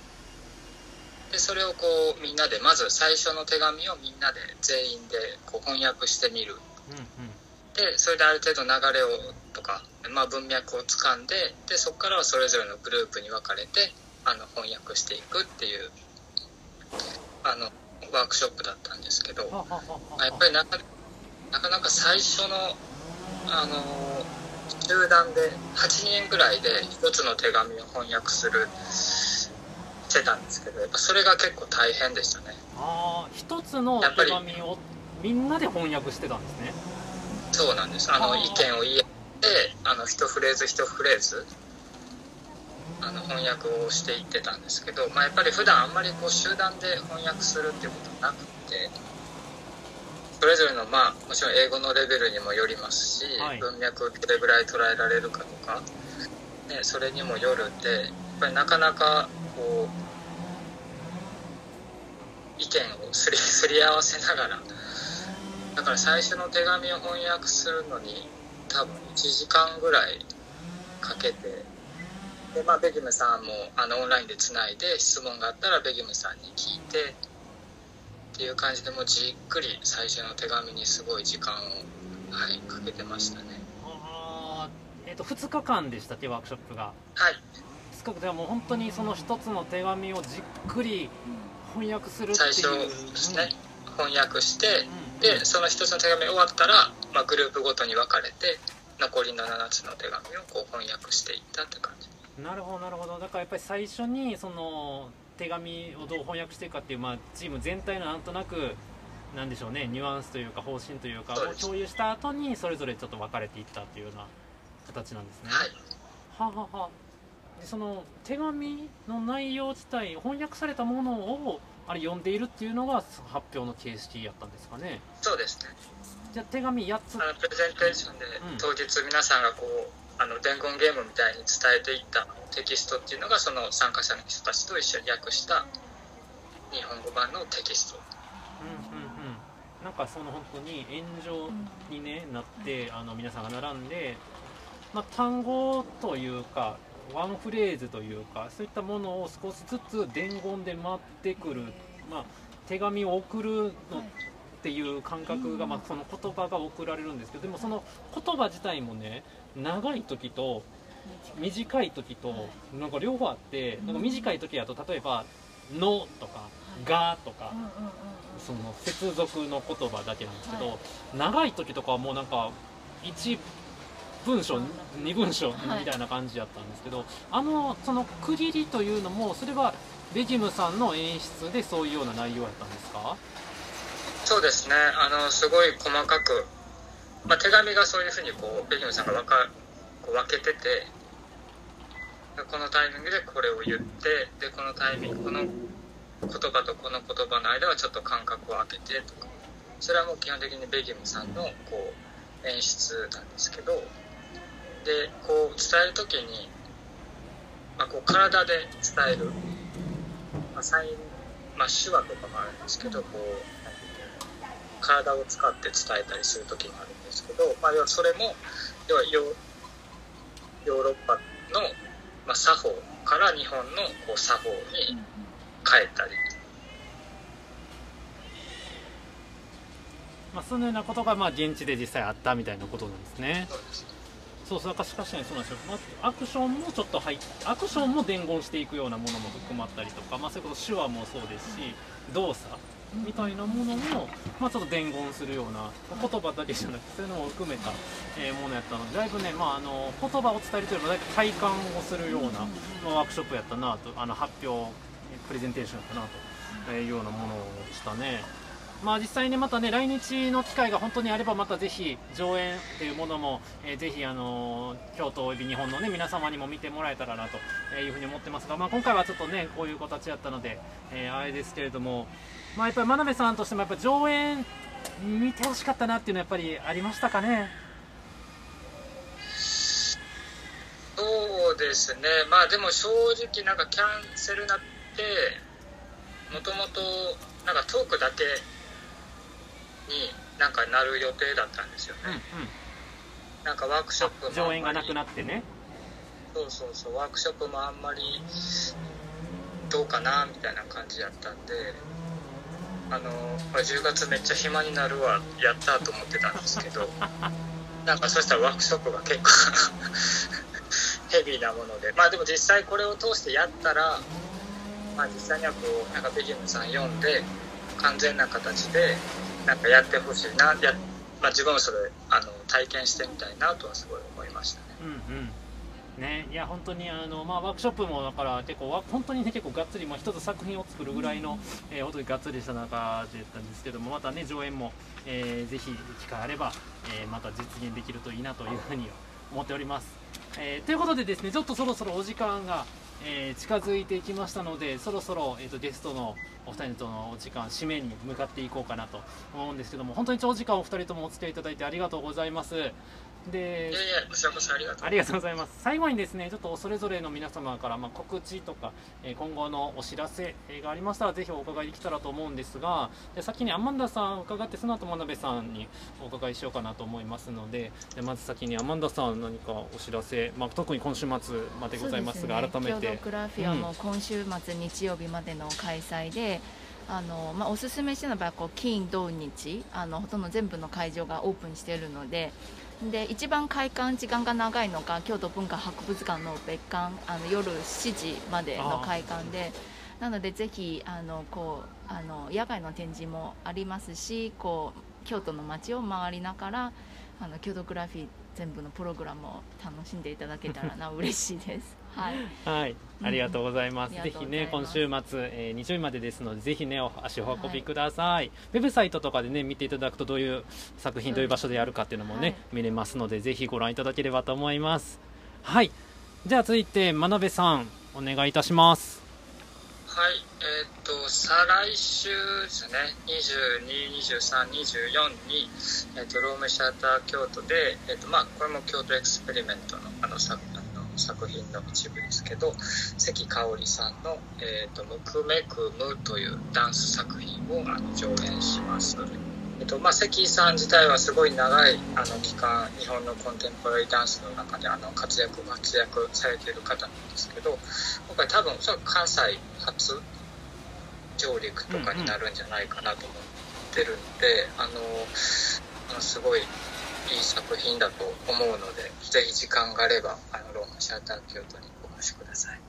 でそれをこうみんなでまず最初の手紙をみんなで全員でこう翻訳してみる。うんうん。でそれである程度流れをとか、まあ、文脈をつかんででそこからはそれぞれのグループに分かれてあの翻訳していくっていうあのワークショップだったんですけど、まあやっぱりなかなかなか最初のあの集団で8人ぐらいで一つの手紙を翻訳するしてたんですけどやっぱそれが結構大変でしたね。あー一つの手紙をみんなで翻訳してたんですね。そうなんです。あの意見を言い合ってあの一フレーズ一フレーズあの翻訳をしていってたんですけど、まあ、やっぱり普段あんまりこう集団で翻訳するっていうことはなくてそれぞれのまあもちろん英語のレベルにもよりますし、はい。文脈をどれぐらい捉えられるかとか、ね、それにもよるんでぱりなかなかこう意見をすりすり合わせながらだから最初の手紙を翻訳するのに多分1時間ぐらいかけてで、まあ、ベギムさんもあのオンラインでつないで質問があったらベギムさんに聞いてっていう感じでもうじっくり最初の手紙にすごい時間を、はい、かけてましたね。あーえっ、と2日間でしたっけワークショップが？はい2日間ではもう本当にその一つの手紙をじっくり翻訳するって最いう初ですね、翻訳してうん。でその一つの手紙終わったら、まあ、グループごとに分かれて残りの7つの手紙をこう翻訳していったって感じ。うんなるほどなるほど。だからやっぱり最初にその手紙をどう翻訳していくかっていう、まあ、チーム全体のなんとなくなんでしょうねニュアンスというか方針というかを共有した後にそれぞれちょっと分かれていったっていうような形なんですね。はい。はははでその手紙の内容自体翻訳されたものをあれ読んでいるっていうのが発表の形式やったんですかね。そうですね。じゃあ手紙8つ。あのプレゼンテーションでうん当日皆さんがこうあの伝言ゲームみたいに伝えていったテキストっていうのがその参加者の人たちと一緒に訳した日本語版のテキスト。うんうんうん。なんかその本当に炎上に、ねなってあの皆さんが並んで、まあ、単語というかワンフレーズというかそういったものを少しずつ伝言で回ってくる、まあ、手紙を送るのっていう感覚が、まあ、その言葉が送られるんですけどでもその言葉自体もね長い時と短い時となんか両方あってなんか短い時だと例えば「の」とか「が」とかその接続の言葉だけなんですけど、はい。長い時とかはもうなんか1文章2文章みたいな感じやったんですけど、あのその区切りというのもそれはベギムさんの演出でそういうような内容やったんですか？そうですね。あのすごい細かく、まあ、手紙がそういうふうにこうベギムさんが分かこう分けててこのタイミングでこれを言ってでこのタイミングこの言葉とこの言葉の間はちょっと間隔を空けてとか。それはもう基本的にベギムさんのこう演出なんですけど。でこう伝える時に、まあ、こう体で伝える、まあ、サイン、まあ、手話とかもあるんですけどこう体を使って伝えたりする時もあるんですけど、まあ、要はそれも要はヨヨーロッパの、まあ、作法から日本のこう作法に変えたり。まあ、そのようなことがまあ現地で実際あったみたいなことなんですね。そうですねそうそう、確かにそうなんですよ。まあ、アクションもちょっと入っアクションも伝言していくようなものも含まったりとか、まあ、それこそ手話もそうですし、動作みたいなものも、まあ、ちょっと伝言するような言葉だけじゃなくてそういうのも含めた、えものやったのでだいぶね、まあ、あの言葉を伝えるというよりもだいぶ体感をするような、ワークショップやったなとあの発表プレゼンテーションやったなというようなものでしたね。まあ、実際ねまたね来日の機会が本当にあればまたぜひ上演というものも、えーぜひあの京都および日本のね皆様にも見てもらえたらなというふうに思ってますが、まあ、今回はちょっとねこういう形やったので、えーあれですけれども、まあ、やっぱり真鍋さんとしてもやっぱ上演見てほしかったなっていうのはやっぱりありましたかね？そうですねまあでも正直なんかキャンセルなってもともとなんかトークだけになんかなる予定だったんですようんね、なんかワークショップうん、も上演がなくなってね。そうそうそうワークショップもあんまりどうかなみたいな感じやったんであのまあ10月めっちゃ暇になるわやったと思ってたんですけど なんかそしたらワークショップが結構 ヘビーなもので。まあでも実際これを通してやったらまあ実際にはこうなんかベギムさん読んで完全な形でなんかやってほしいなや、まあ、自分もそれあの体験してみたいなとはすごい思いましたね。うんうん。ね、いや本当にあの、まあ、ワークショップもだから結構わ本当にね結構がっつり、まあ、一つ作品を作るぐらいの、えー本当にがっつりした中でやったんですけどもまたね上演も、えーぜひ機会あれば、えーまた実現できるといいなというふうに思っております、えーということでですねちょっとそろそろお時間が、えー近づいてきましたのでそろそろ、えー、とゲストのお二人とのお時間締めに向かっていこうかなと思うんですけども本当に長時間お二人ともお付き合いいただいてありがとうございます。でいやいや、こちらこそありがとう。ありがとうございます。最後にですね、ちょっとそれぞれの皆様から、まあ、告知とか、えー今後のお知らせえーがありましたら、ぜひお伺いできたらと思うんですが、で先にアマンダさん伺って、その後真鍋さんにお伺いしようかなと思いますので、でまず先にアマンダさん、何かお知らせ、まあ、特に今週末までございますが、ね改めて郷土。グラフィアも今週末日曜日までの開催で、あのまあ、おすすめしてるのはこう金土日あのほとんど全部の会場がオープンしているのでで一番開館時間が長いのが京都文化博物館の別館あの夜7時までの開館でなのでぜひあのこうあの野外の展示もありますしこう京都の街を回りながらあの郷土グラフィー全部のプログラムを楽しんでいただけたらな嬉しいです。はいはい、ありがとうございます。うんあぜひね、りがとうございます今週末、えー、日曜日までですので、ぜひね、お足をお運びください。ウェブサイトとかでね、見ていただくと、どういう作品、どういう場所でやるかっていうのもね、はい見れますので、ぜひご覧いただければと思います。はい、じゃあ続いて、真鍋さん、お願いいたします。はい、えーと、再来週ですね、22、23、24に、えーと、ロームシャッター京都で、えーと、まあ、これも京都エクスペリメントのあの作あの作品の一部ですけど、関香織さんの、えっと、むくめくむというダンス作品をあの上演します。えっとまあ、関さん自体はすごい長いあの期間日本のコンテンポラリーダンスの中であの活躍活躍されている方なんですけど今回多分おそらく関西初上陸とかになるんじゃないかなと思ってるんで、あのあのすごいいい作品だと思うのでぜひ時間があればあのローマシアター京都にお越しください。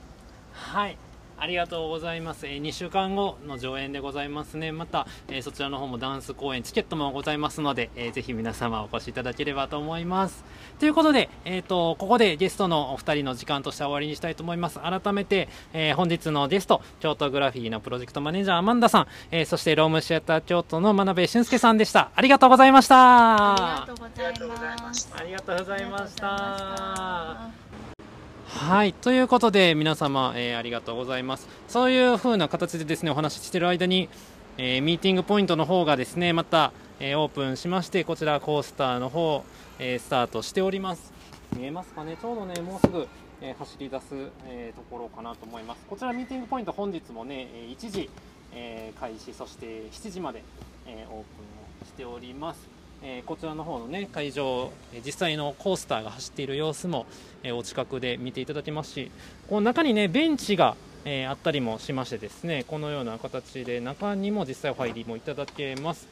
はい、あありがとうございます。えー、2週間後の上演でございますね。また、えー、そちらの方もダンス公演、チケットもございますので、えー、ぜひ皆様お越しいただければと思います。ということで、えっ、ー、と、ここでゲストのお二人の時間として終わりにしたいと思います。改めて、えー、本日のゲスト、京都グラフィーのプロジェクトマネージャーアマンダさん、えー、そしてロームシアター京都の真鍋俊介さんでした。ありがとうございました。ありがとうございました。ありがとうございました。はい。ということで皆様、えー、ありがとうございます。そういう風な形でですねお話ししている間に、えー、ミーティングポイントの方がですねまた、えー、オープンしましてこちらコースターの方、えスタートしております。見えますかね？ちょうどねもうすぐ、え走り出す、えところかなと思います。こちらミーティングポイント本日もね1時、え開始そして7時まで、えオープンをしております。えこちらの方のね会場実際のコースターが走っている様子も、えお近くで見ていただけますしこの中にねベンチが、えあったりもしましてですねこのような形で中にも実際お入りもいただけます。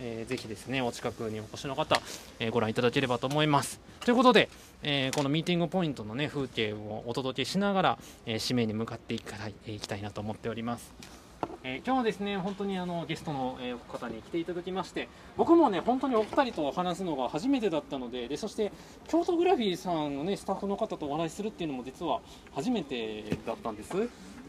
えー、ぜひですねお近くにお越しの方、え、ご覧いただければと思います。ということで、えー、このミーティングポイントの、ね、風景をお届けしながら、え締めに向かっていきたいえいきたいなと思っております。えー、今日はですね本当にあのゲストの、えー、方に来ていただきまして僕もね本当にお二人と話すのが初めてだったのででそして京都グラフィーさんのねスタッフの方とお話しするっていうのも実は初めてだったんです、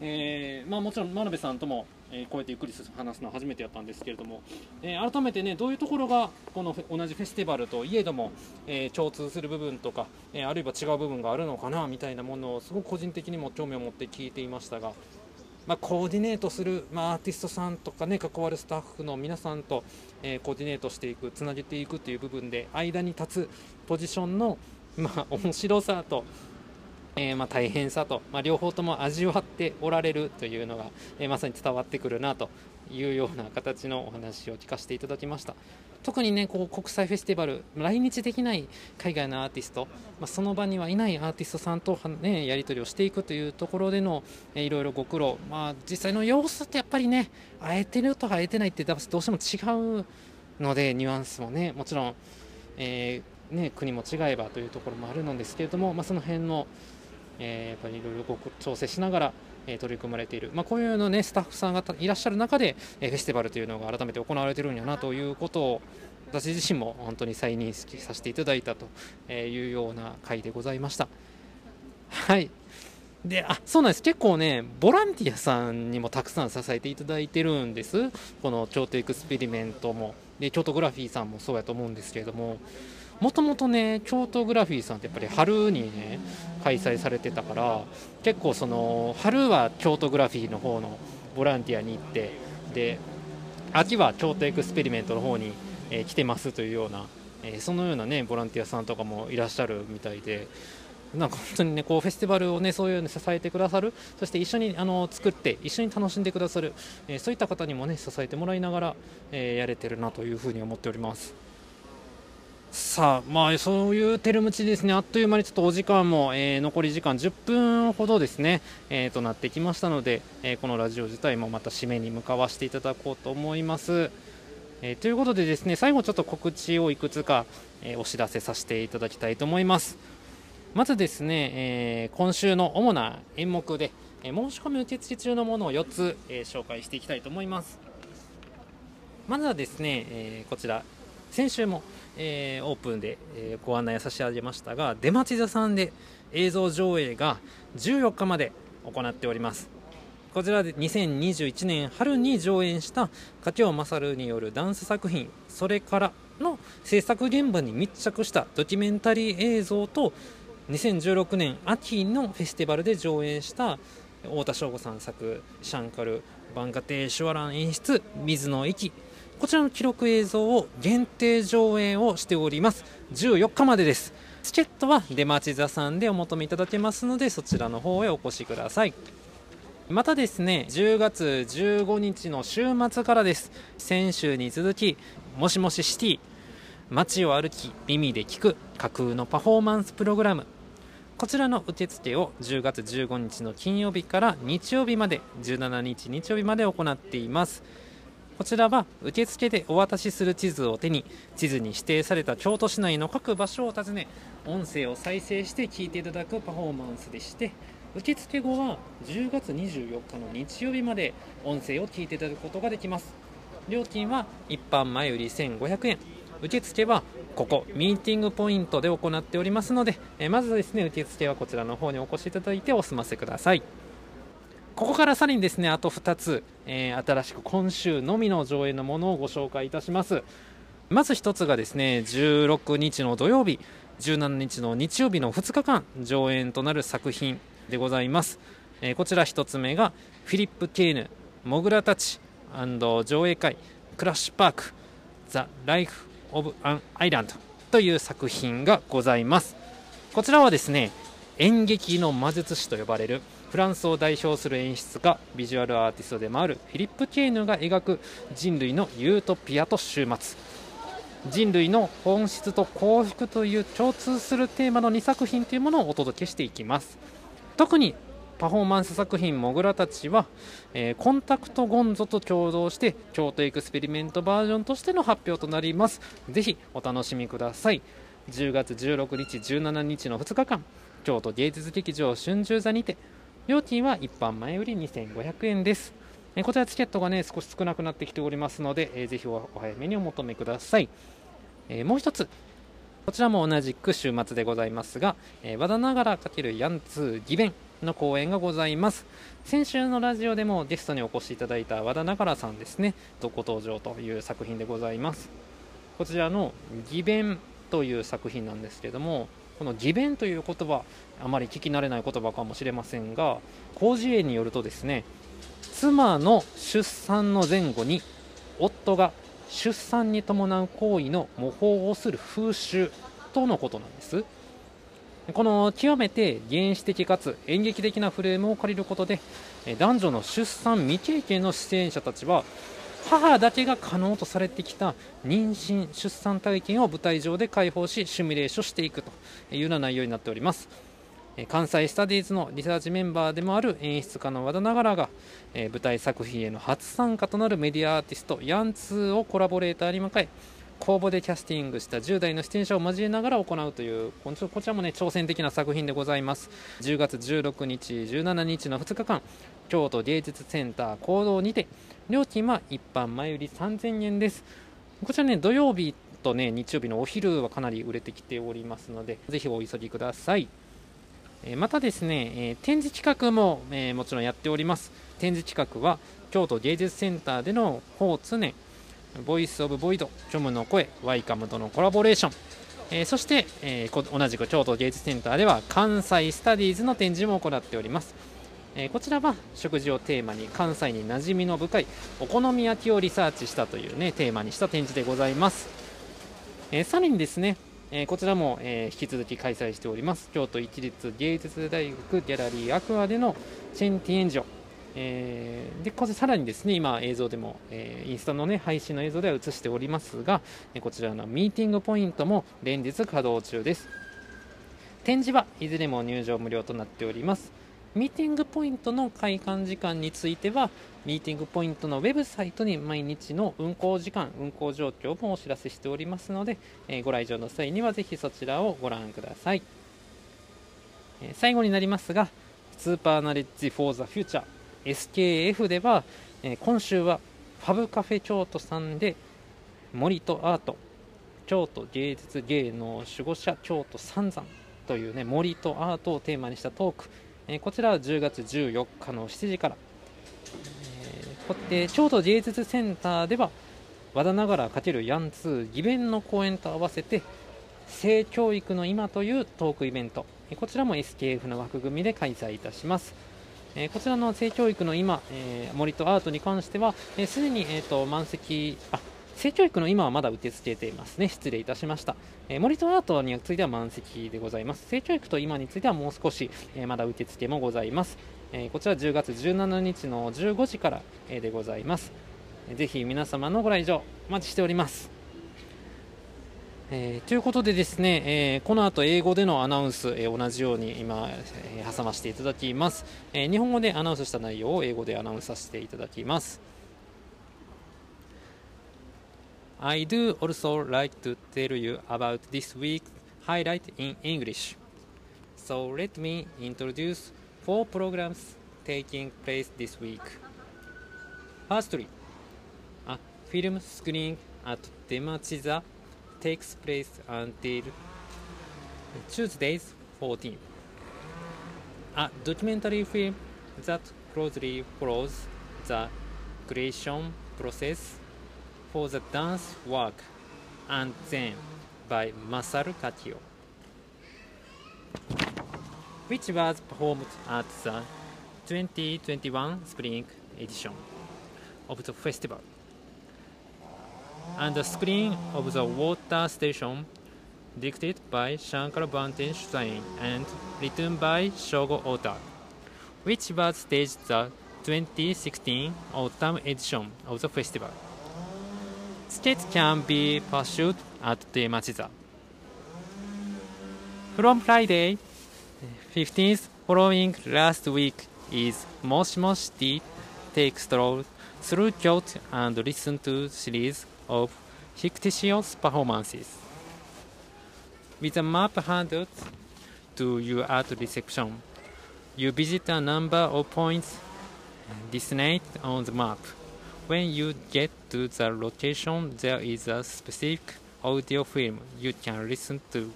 えー、まあ、もちろん真鍋さんとも、えこうやってゆっくり話すのは初めてやったんですけれども、え改めてねどういうところがこの同じフェスティバルといえども、え共通する部分とか、えあるいは違う部分があるのかなみたいなものをすごく個人的にも興味を持って聞いていましたがまあ、コーディネートする、まあ、アーティストさんとかね関わるスタッフの皆さんと、えー、コーディネートしていくつなげていくという部分で間に立つポジションの、まあ、面白さと、えー、ま、大変さと、ま両方とも味わっておられるというのが、えまさに伝わってくるなというような形のお話を聞かせていただきました。特にねこう国際フェスティバル来日できない海外のアーティスト、まあ、その場にはいないアーティストさんと、ね、やり取りをしていくというところでの、えー、いろいろご苦労、まあ、実際の様子ってやっぱりね会えてると会えてないってどうしても違うのでニュアンスもねもちろん、えー、ね、国も違えばというところもあるのですけれども、まあ、その辺の、えー、やっぱりいろいろ調整しながらえ取り組まれている、まあ、こういうのねスタッフさんがいらっしゃる中で、えフェスティバルというのが改めて行われているんやなということを私自身も本当に再認識させていただいたというような回でございました。はい。であそうなんです。結構ねボランティアさんにもたくさん支えていただいてるんです。この京都エクスペリメントも。で京都グラフィーさんもそうやと思うんですけれども。もともとね京都グラフィーさんってやっぱり春にね開催されてたから結構その春は京都グラフィーの方のボランティアに行ってで秋は京都エクスペリメントの方に、えー、来てますというような、えー、そのようなねボランティアさんとかもいらっしゃるみたいで。なんか本当にねこうフェスティバルをねそういうの支えてくださるそして一緒にあの作って一緒に楽しんでくださる、えー、そういった方にもね支えてもらいながら、えー、やれてるなというふうに思っております。さあ、まあ、そういうテルムチですね、あっという間にちょっとお時間も、えー、残り時間10分ほどですね、えー、となってきましたので、えー、このラジオ自体もまた締めに向かわせていただこうと思います。えということでですね、最後ちょっと告知をいくつか、えお知らせさせていただきたいと思います。まずですね、え今週の主な演目で、え申し込み受付中のものを4つ、え紹介していきたいと思います。まずはですね、えこちら、先週もえー、オープンで、えー、ご案内差し上げましたが出町座さんで映像上映が14日まで行っております。こちらで2021年春に上演した加京勝によるダンス作品「それから」の制作現場に密着したドキュメンタリー映像と2016年秋のフェスティバルで上演した太田省吾さん作「シャンカル」「バンガテーシュワラン」演出「水の駅」こちらの記録映像を限定上映をしております。14日までです。チケットは出町座さんでお求めいただけますのでそちらの方へお越しください。またですね10月15日の週末からです。先週に続きもしもしシティ街を歩き耳で聞く架空のパフォーマンスプログラム。こちらの受付を10月15日の金曜日から日曜日まで17日日曜日まで行っています。こちらは受付でお渡しする地図を手に地図に指定された京都市内の各場所を訪ね音声を再生して聞いていただくパフォーマンスでして受付後は10月24日の日曜日まで音声を聞いていただくことができます。料金は一般前より1500円。受付はここミーティングポイントで行っておりますので、えまずですね受付はこちらの方にお越しいただいてお済ませください。ここからさらにですねあと2つ、えー、新しく今週のみの上映のものをご紹介いたします。まず1つがですね16日の土曜日17日の日曜日の2日間上演となる作品でございます、えー、こちら1つ目がフィリップ・ケーヌモグラたち上映会クラッシュパークザ・ライフ・オブ・アン・アイランドという作品がございます。こちらはですね演劇の魔術師と呼ばれるフランスを代表する演出家ビジュアルアーティストでもあるフィリップ・ケーヌが描く人類のユートピアと終末。人類の本質と幸福という共通するテーマの2作品というものをお届けしていきます。特にパフォーマンス作品「モグラたちは」えー、コンタクトゴンゾと共同して京都エクスペリメントバージョンとしての発表となります。ぜひお楽しみください。10月16日17日の2日間京都芸術劇場春秋座にて料金は一般前より2500円です。えこちらチケットがね少し少なくなってきておりますので、えー、ぜひお早めにお求めください、えー、もう一つ。こちらも同じく週末でございますが、えー、和田ながら×ヤンツー義弁の公演がございます。先週のラジオでもゲストにお越しいただいた和田ながらさんですねどこ登場という作品でございます。こちらの義弁という作品なんですけどもこの義弁という言葉あまり聞き慣れない言葉かもしれませんが広辞苑によるとですね妻の出産の前後に夫が出産に伴う行為の模倣をする風習とのことなんです。この極めて原始的かつ演劇的なフレームを借りることで男女の出産未経験の出演者たちは母だけが可能とされてきた妊娠・出産体験を舞台上で解放しシミュレーションしていくというような内容になっております。関西スタディーズのリサーチメンバーでもある演出家の和田ながらが舞台作品への初参加となるメディアアーティストヤンツーをコラボレーターに迎え公募でキャスティングした10代の出演者を交えながら行うというこちらもね挑戦的な作品でございます。10月16日17日の2日間京都芸術センター行動にて料金は一般前売り3000円です。こちらね土曜日とね日曜日のお昼はかなり売れてきておりますのでぜひお急ぎください。またですねえ展示企画もえもちろんやっております。展示企画は京都芸術センターでの法常ボイス・オブ・ボイド、虚無の声、ワイカムとのコラボレーション、えー、そして、えー、同じく京都芸術センターでは関西スタディーズの展示も行っております。えー、こちらは食事をテーマに関西に馴染みの深いお好み焼きをリサーチしたという、ね、テーマにした展示でございます。えさらにですね、えこちらも、え引き続き開催しております。京都一律芸術大学ギャラリーアクアでのチェンティエンジョ。えー、でこれさらにですね今映像でも、えー、インスタの、ね、配信の映像では映しておりますがこちらのミーティングポイントも連日稼働中です。展示はいずれも入場無料となっております。ミーティングポイントの開館時間についてはミーティングポイントのウェブサイトに毎日の運行時間運行状況もお知らせしておりますので、えー、ご来場の際にはぜひそちらをご覧ください、え最後になりますがスーパーナレッジ・フォー・ザ・フューチャー SKF では、えー、今週はファブカフェ京都さんで森とアート京都芸術芸能守護者京都三山というね森とアートをテーマにしたトーク、え、こちらは10月14日の7時から、えー、京都芸術センターでは和田ながら×ヤンツー義弁の公演と合わせて性教育の今というトークイベント。こちらも SKF の枠組みで開催いたします。えこちらの性教育の今、え森とアートに関してはすで、に、えーと、満席あ性教育の今はまだ受け付けていますね。失礼いたしました、え森とアートについては満席でございます。性教育と今についてはもう少し、えまだ受付もございます、えこちら10月17日の15時から、えでございます。ぜひ皆様のご来場お待ちしております。えー、ということでですね、えー、この後英語でのアナウンス、えー、同じように今、え挟ませていただきます、え日本語でアナウンスした内容を英語でアナウンスさせていただきます。I do also like to tell you about this week's highlight in English so let me introduce four programs taking place this week. Firstly, a film screening at Demachiza takes place until Tuesdays 14. A documentary film that closely follows the creation process for the dance work and then by Masaru Katio, which was performed at the 2021 spring edition of the festival. And the screen of the water station, directed by Shankar Banten Shusain and written by Shogo Ota, which was staged the 2016 autumn edition of the festival. Tickets can be purchased at the Machiza. From Friday 15th following last week is Moshi Tea take stroll through Kyoto and listen to series of fictitious performances. With a map handed to you at reception, you visit a number of points designated on the map. When you get to the location, there is a specific audio film you can listen to.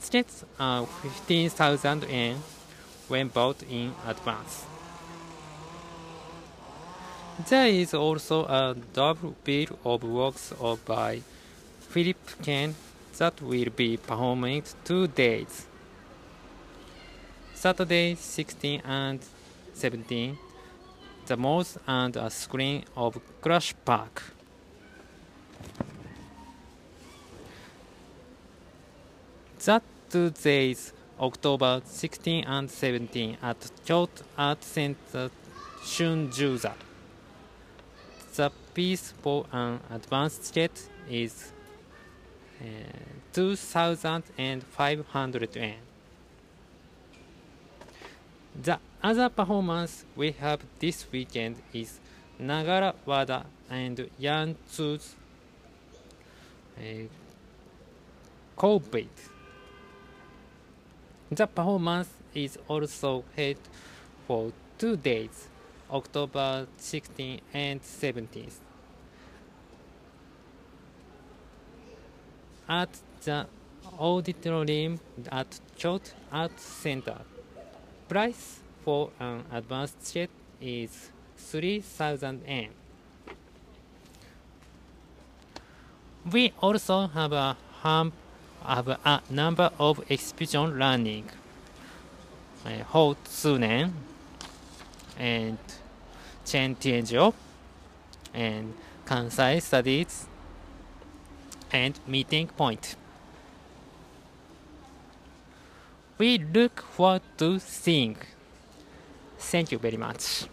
Tickets are 15,000 yen when bought in advance. There is also a double bill of works by Philip Ken that will be performing two days. Saturday 16 and 17, the malls and a screen of Crash Park. That two days, October 16 and 17 at Kyoto Art Center Shunjuza. The piece for an advance ticket is uh, 2,500 yen. The other performance we have this weekend is Nagara Wada and Yantsu's uh, Kobe. The performance is also held for two days, October 16 and 17th. At the auditorium at Chot Art Center. Price for an advanced ticket is 3,000 yen. We also have a, have a number of exhibition running. Uh, Hotsunen and Chen Tianzhou and Kansai Studies and Meeting Point. We look forward to seeing. Thank you very much.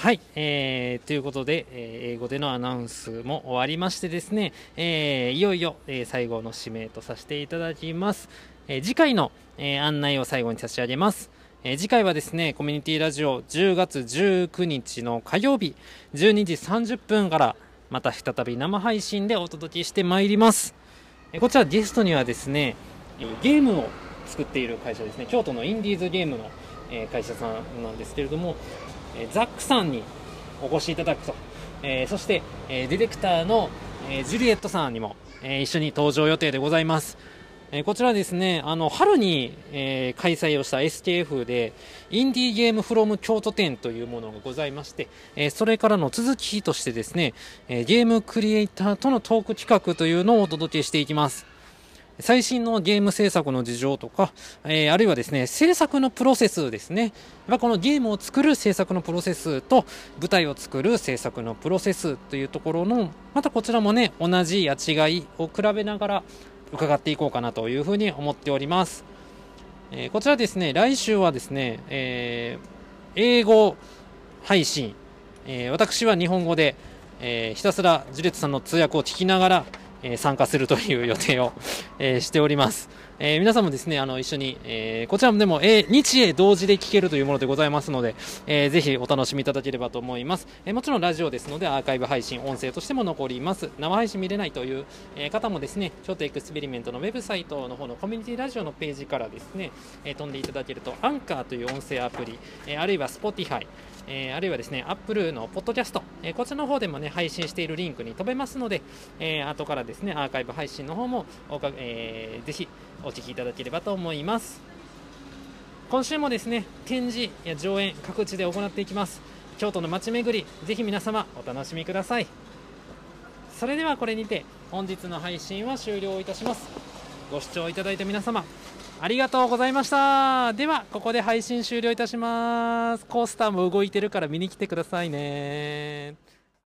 はい、えー、ということで、えー英語でのアナウンスも終わりましてですね、えーいよいよ、えー最後の指名とさせていただきます。えー次回の、えー案内を最後に差し上げます。えー次回はですね、コミュニティラジオ10月19日の火曜日12時30分からまた再び生配信でお届けしてまいります。えーこちらゲストにはですね、ゲームを作っている会社ですね、京都のインディーズゲームの、え会社さんなんですけれども、えザックさんにお越しいただくと、えそして、えディレクターの、えジュリエットさんにも、え一緒に登場予定でございます。えこちらですね、あの春に、え開催をした SKF でインディーゲームフロム京都店というものがございまして、えそれからの続きとしてですね、えゲームクリエイターとのトーク企画というのをお届けしていきます。最新のゲーム制作の事情とか、えーあるいはですね、制作のプロセスですね。このゲームを作る制作のプロセスと、舞台を作る制作のプロセスというところの、またこちらもね、同じや違いを比べながら伺っていこうかなというふうに思っております。えーこちらですね、来週はですね、えー英語配信、え私は日本語で、えひたすらジュレットさんの通訳を聞きながら、え参加するという予定を、えしております。え皆さんもですね、あの、一緒に、えこちらもでも、え日英同時で聞けるというものでございますので、えーぜひお楽しみいただければと思います。えもちろんラジオですので、アーカイブ配信、音声としても残ります。生配信見れないという、え方もですね、ちょっとエクスペリメントのウェブサイトの方のコミュニティラジオのページからですね、え飛んでいただけると、アンカーという音声アプリ、えあるいは Spotify、えーあるいはですね、Apple のポッドキャスト、えーこちらの方でもね、配信しているリンクに飛べますので、えー後からですね、アーカイブ配信の方もおか、えーぜひお聞きいただければと思います。今週もですね、展示や上演各地で行っていきます。京都の街巡り、ぜひ皆様お楽しみください。それではこれにて本日の配信は終了いたします。ご視聴いただいた皆様、ありがとうございました。では、ここで配信終了いたします。コースターも動いてるから見に来てくださいね。